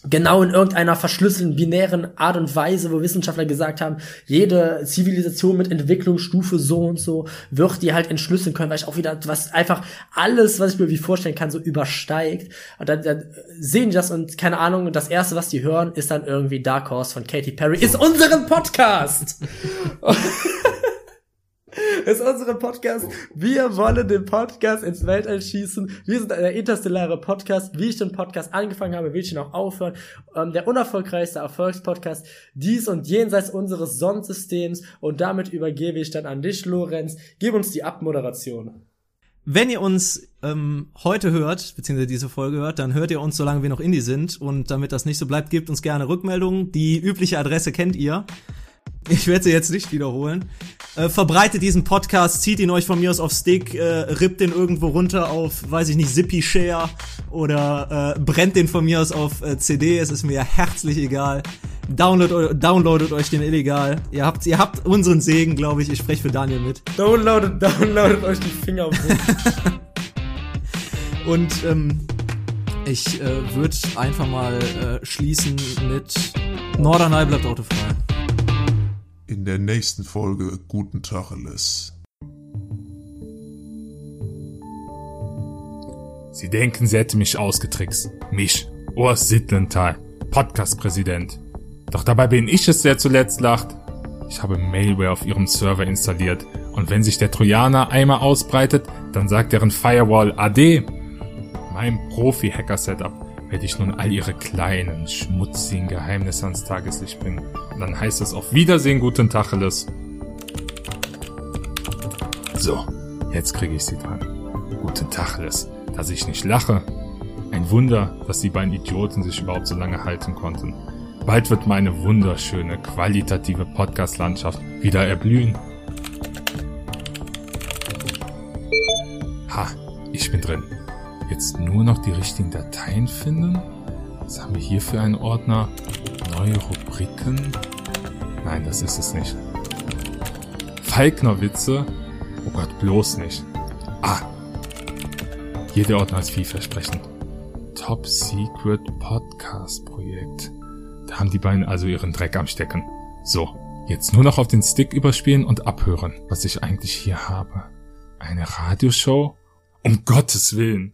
Speaker 3: genau in irgendeiner verschlüsselten, binären Art und Weise, wo Wissenschaftler gesagt haben, jede Zivilisation mit Entwicklungsstufe so und so wird die halt entschlüsseln können, weil ich auch wieder, was einfach alles, was ich mir wie vorstellen kann, so übersteigt. Und dann, dann sehen die das und keine Ahnung, das erste, was die hören, ist dann irgendwie Dark Horse von Katy Perry, ist unseren Podcast! *laughs* ist unsere Podcast. Wir wollen den Podcast ins Weltall schießen. Wir sind der interstellare Podcast. Wie ich den Podcast angefangen habe, will ich ihn auch aufhören. Ähm, der unerfolgreichste Erfolgspodcast dies und jenseits unseres Sonnensystems. Und damit übergebe ich dann an dich, Lorenz. Gib uns die Abmoderation.
Speaker 1: Wenn ihr uns ähm, heute hört, beziehungsweise diese Folge hört, dann hört ihr uns, solange wir noch Indie sind. Und damit das nicht so bleibt, gebt uns gerne Rückmeldungen. Die übliche Adresse kennt ihr. Ich werde sie jetzt nicht wiederholen. Äh, verbreitet diesen Podcast, zieht ihn euch von mir aus auf Stick, äh, rippt den irgendwo runter auf, weiß ich nicht, Zippy Share oder äh, brennt den von mir aus auf äh, CD. Es ist mir herzlich egal. Download, downloadet euch den illegal. Ihr habt, ihr habt unseren Segen, glaube ich. Ich spreche für Daniel mit.
Speaker 3: Downloadet, downloadet euch die Finger auf. *laughs*
Speaker 1: Und ähm, ich äh, würde einfach mal äh, schließen mit Norderney bleibt autofrei
Speaker 4: in der nächsten Folge Guten Tacheles.
Speaker 5: Sie denken, sie hätte mich ausgetrickst. Mich, Urs Sittlenthal, Podcast-Präsident. Doch dabei bin ich es, der zuletzt lacht. Ich habe Mailware auf ihrem Server installiert und wenn sich der Trojaner einmal ausbreitet, dann sagt deren Firewall AD. meinem Profi-Hacker-Setup werde ich nun all ihre kleinen, schmutzigen Geheimnisse ans Tageslicht bringen. Und dann heißt es auf Wiedersehen, guten Tacheles. So, jetzt kriege ich sie dran. Guten Tacheles, dass ich nicht lache. Ein Wunder, dass die beiden Idioten sich überhaupt so lange halten konnten. Bald wird meine wunderschöne, qualitative Podcast-Landschaft wieder erblühen. Ha, ich bin drin. Jetzt nur noch die richtigen Dateien finden. Was haben wir hier für einen Ordner? Neue Rubriken? Nein, das ist es nicht. Falkner-Witze? Oh Gott, bloß nicht. Ah! Hier der Ordner ist vielversprechend. Top Secret Podcast Projekt. Da haben die beiden also ihren Dreck am Stecken. So, jetzt nur noch auf den Stick überspielen und abhören, was ich eigentlich hier habe. Eine Radioshow? Um Gottes Willen.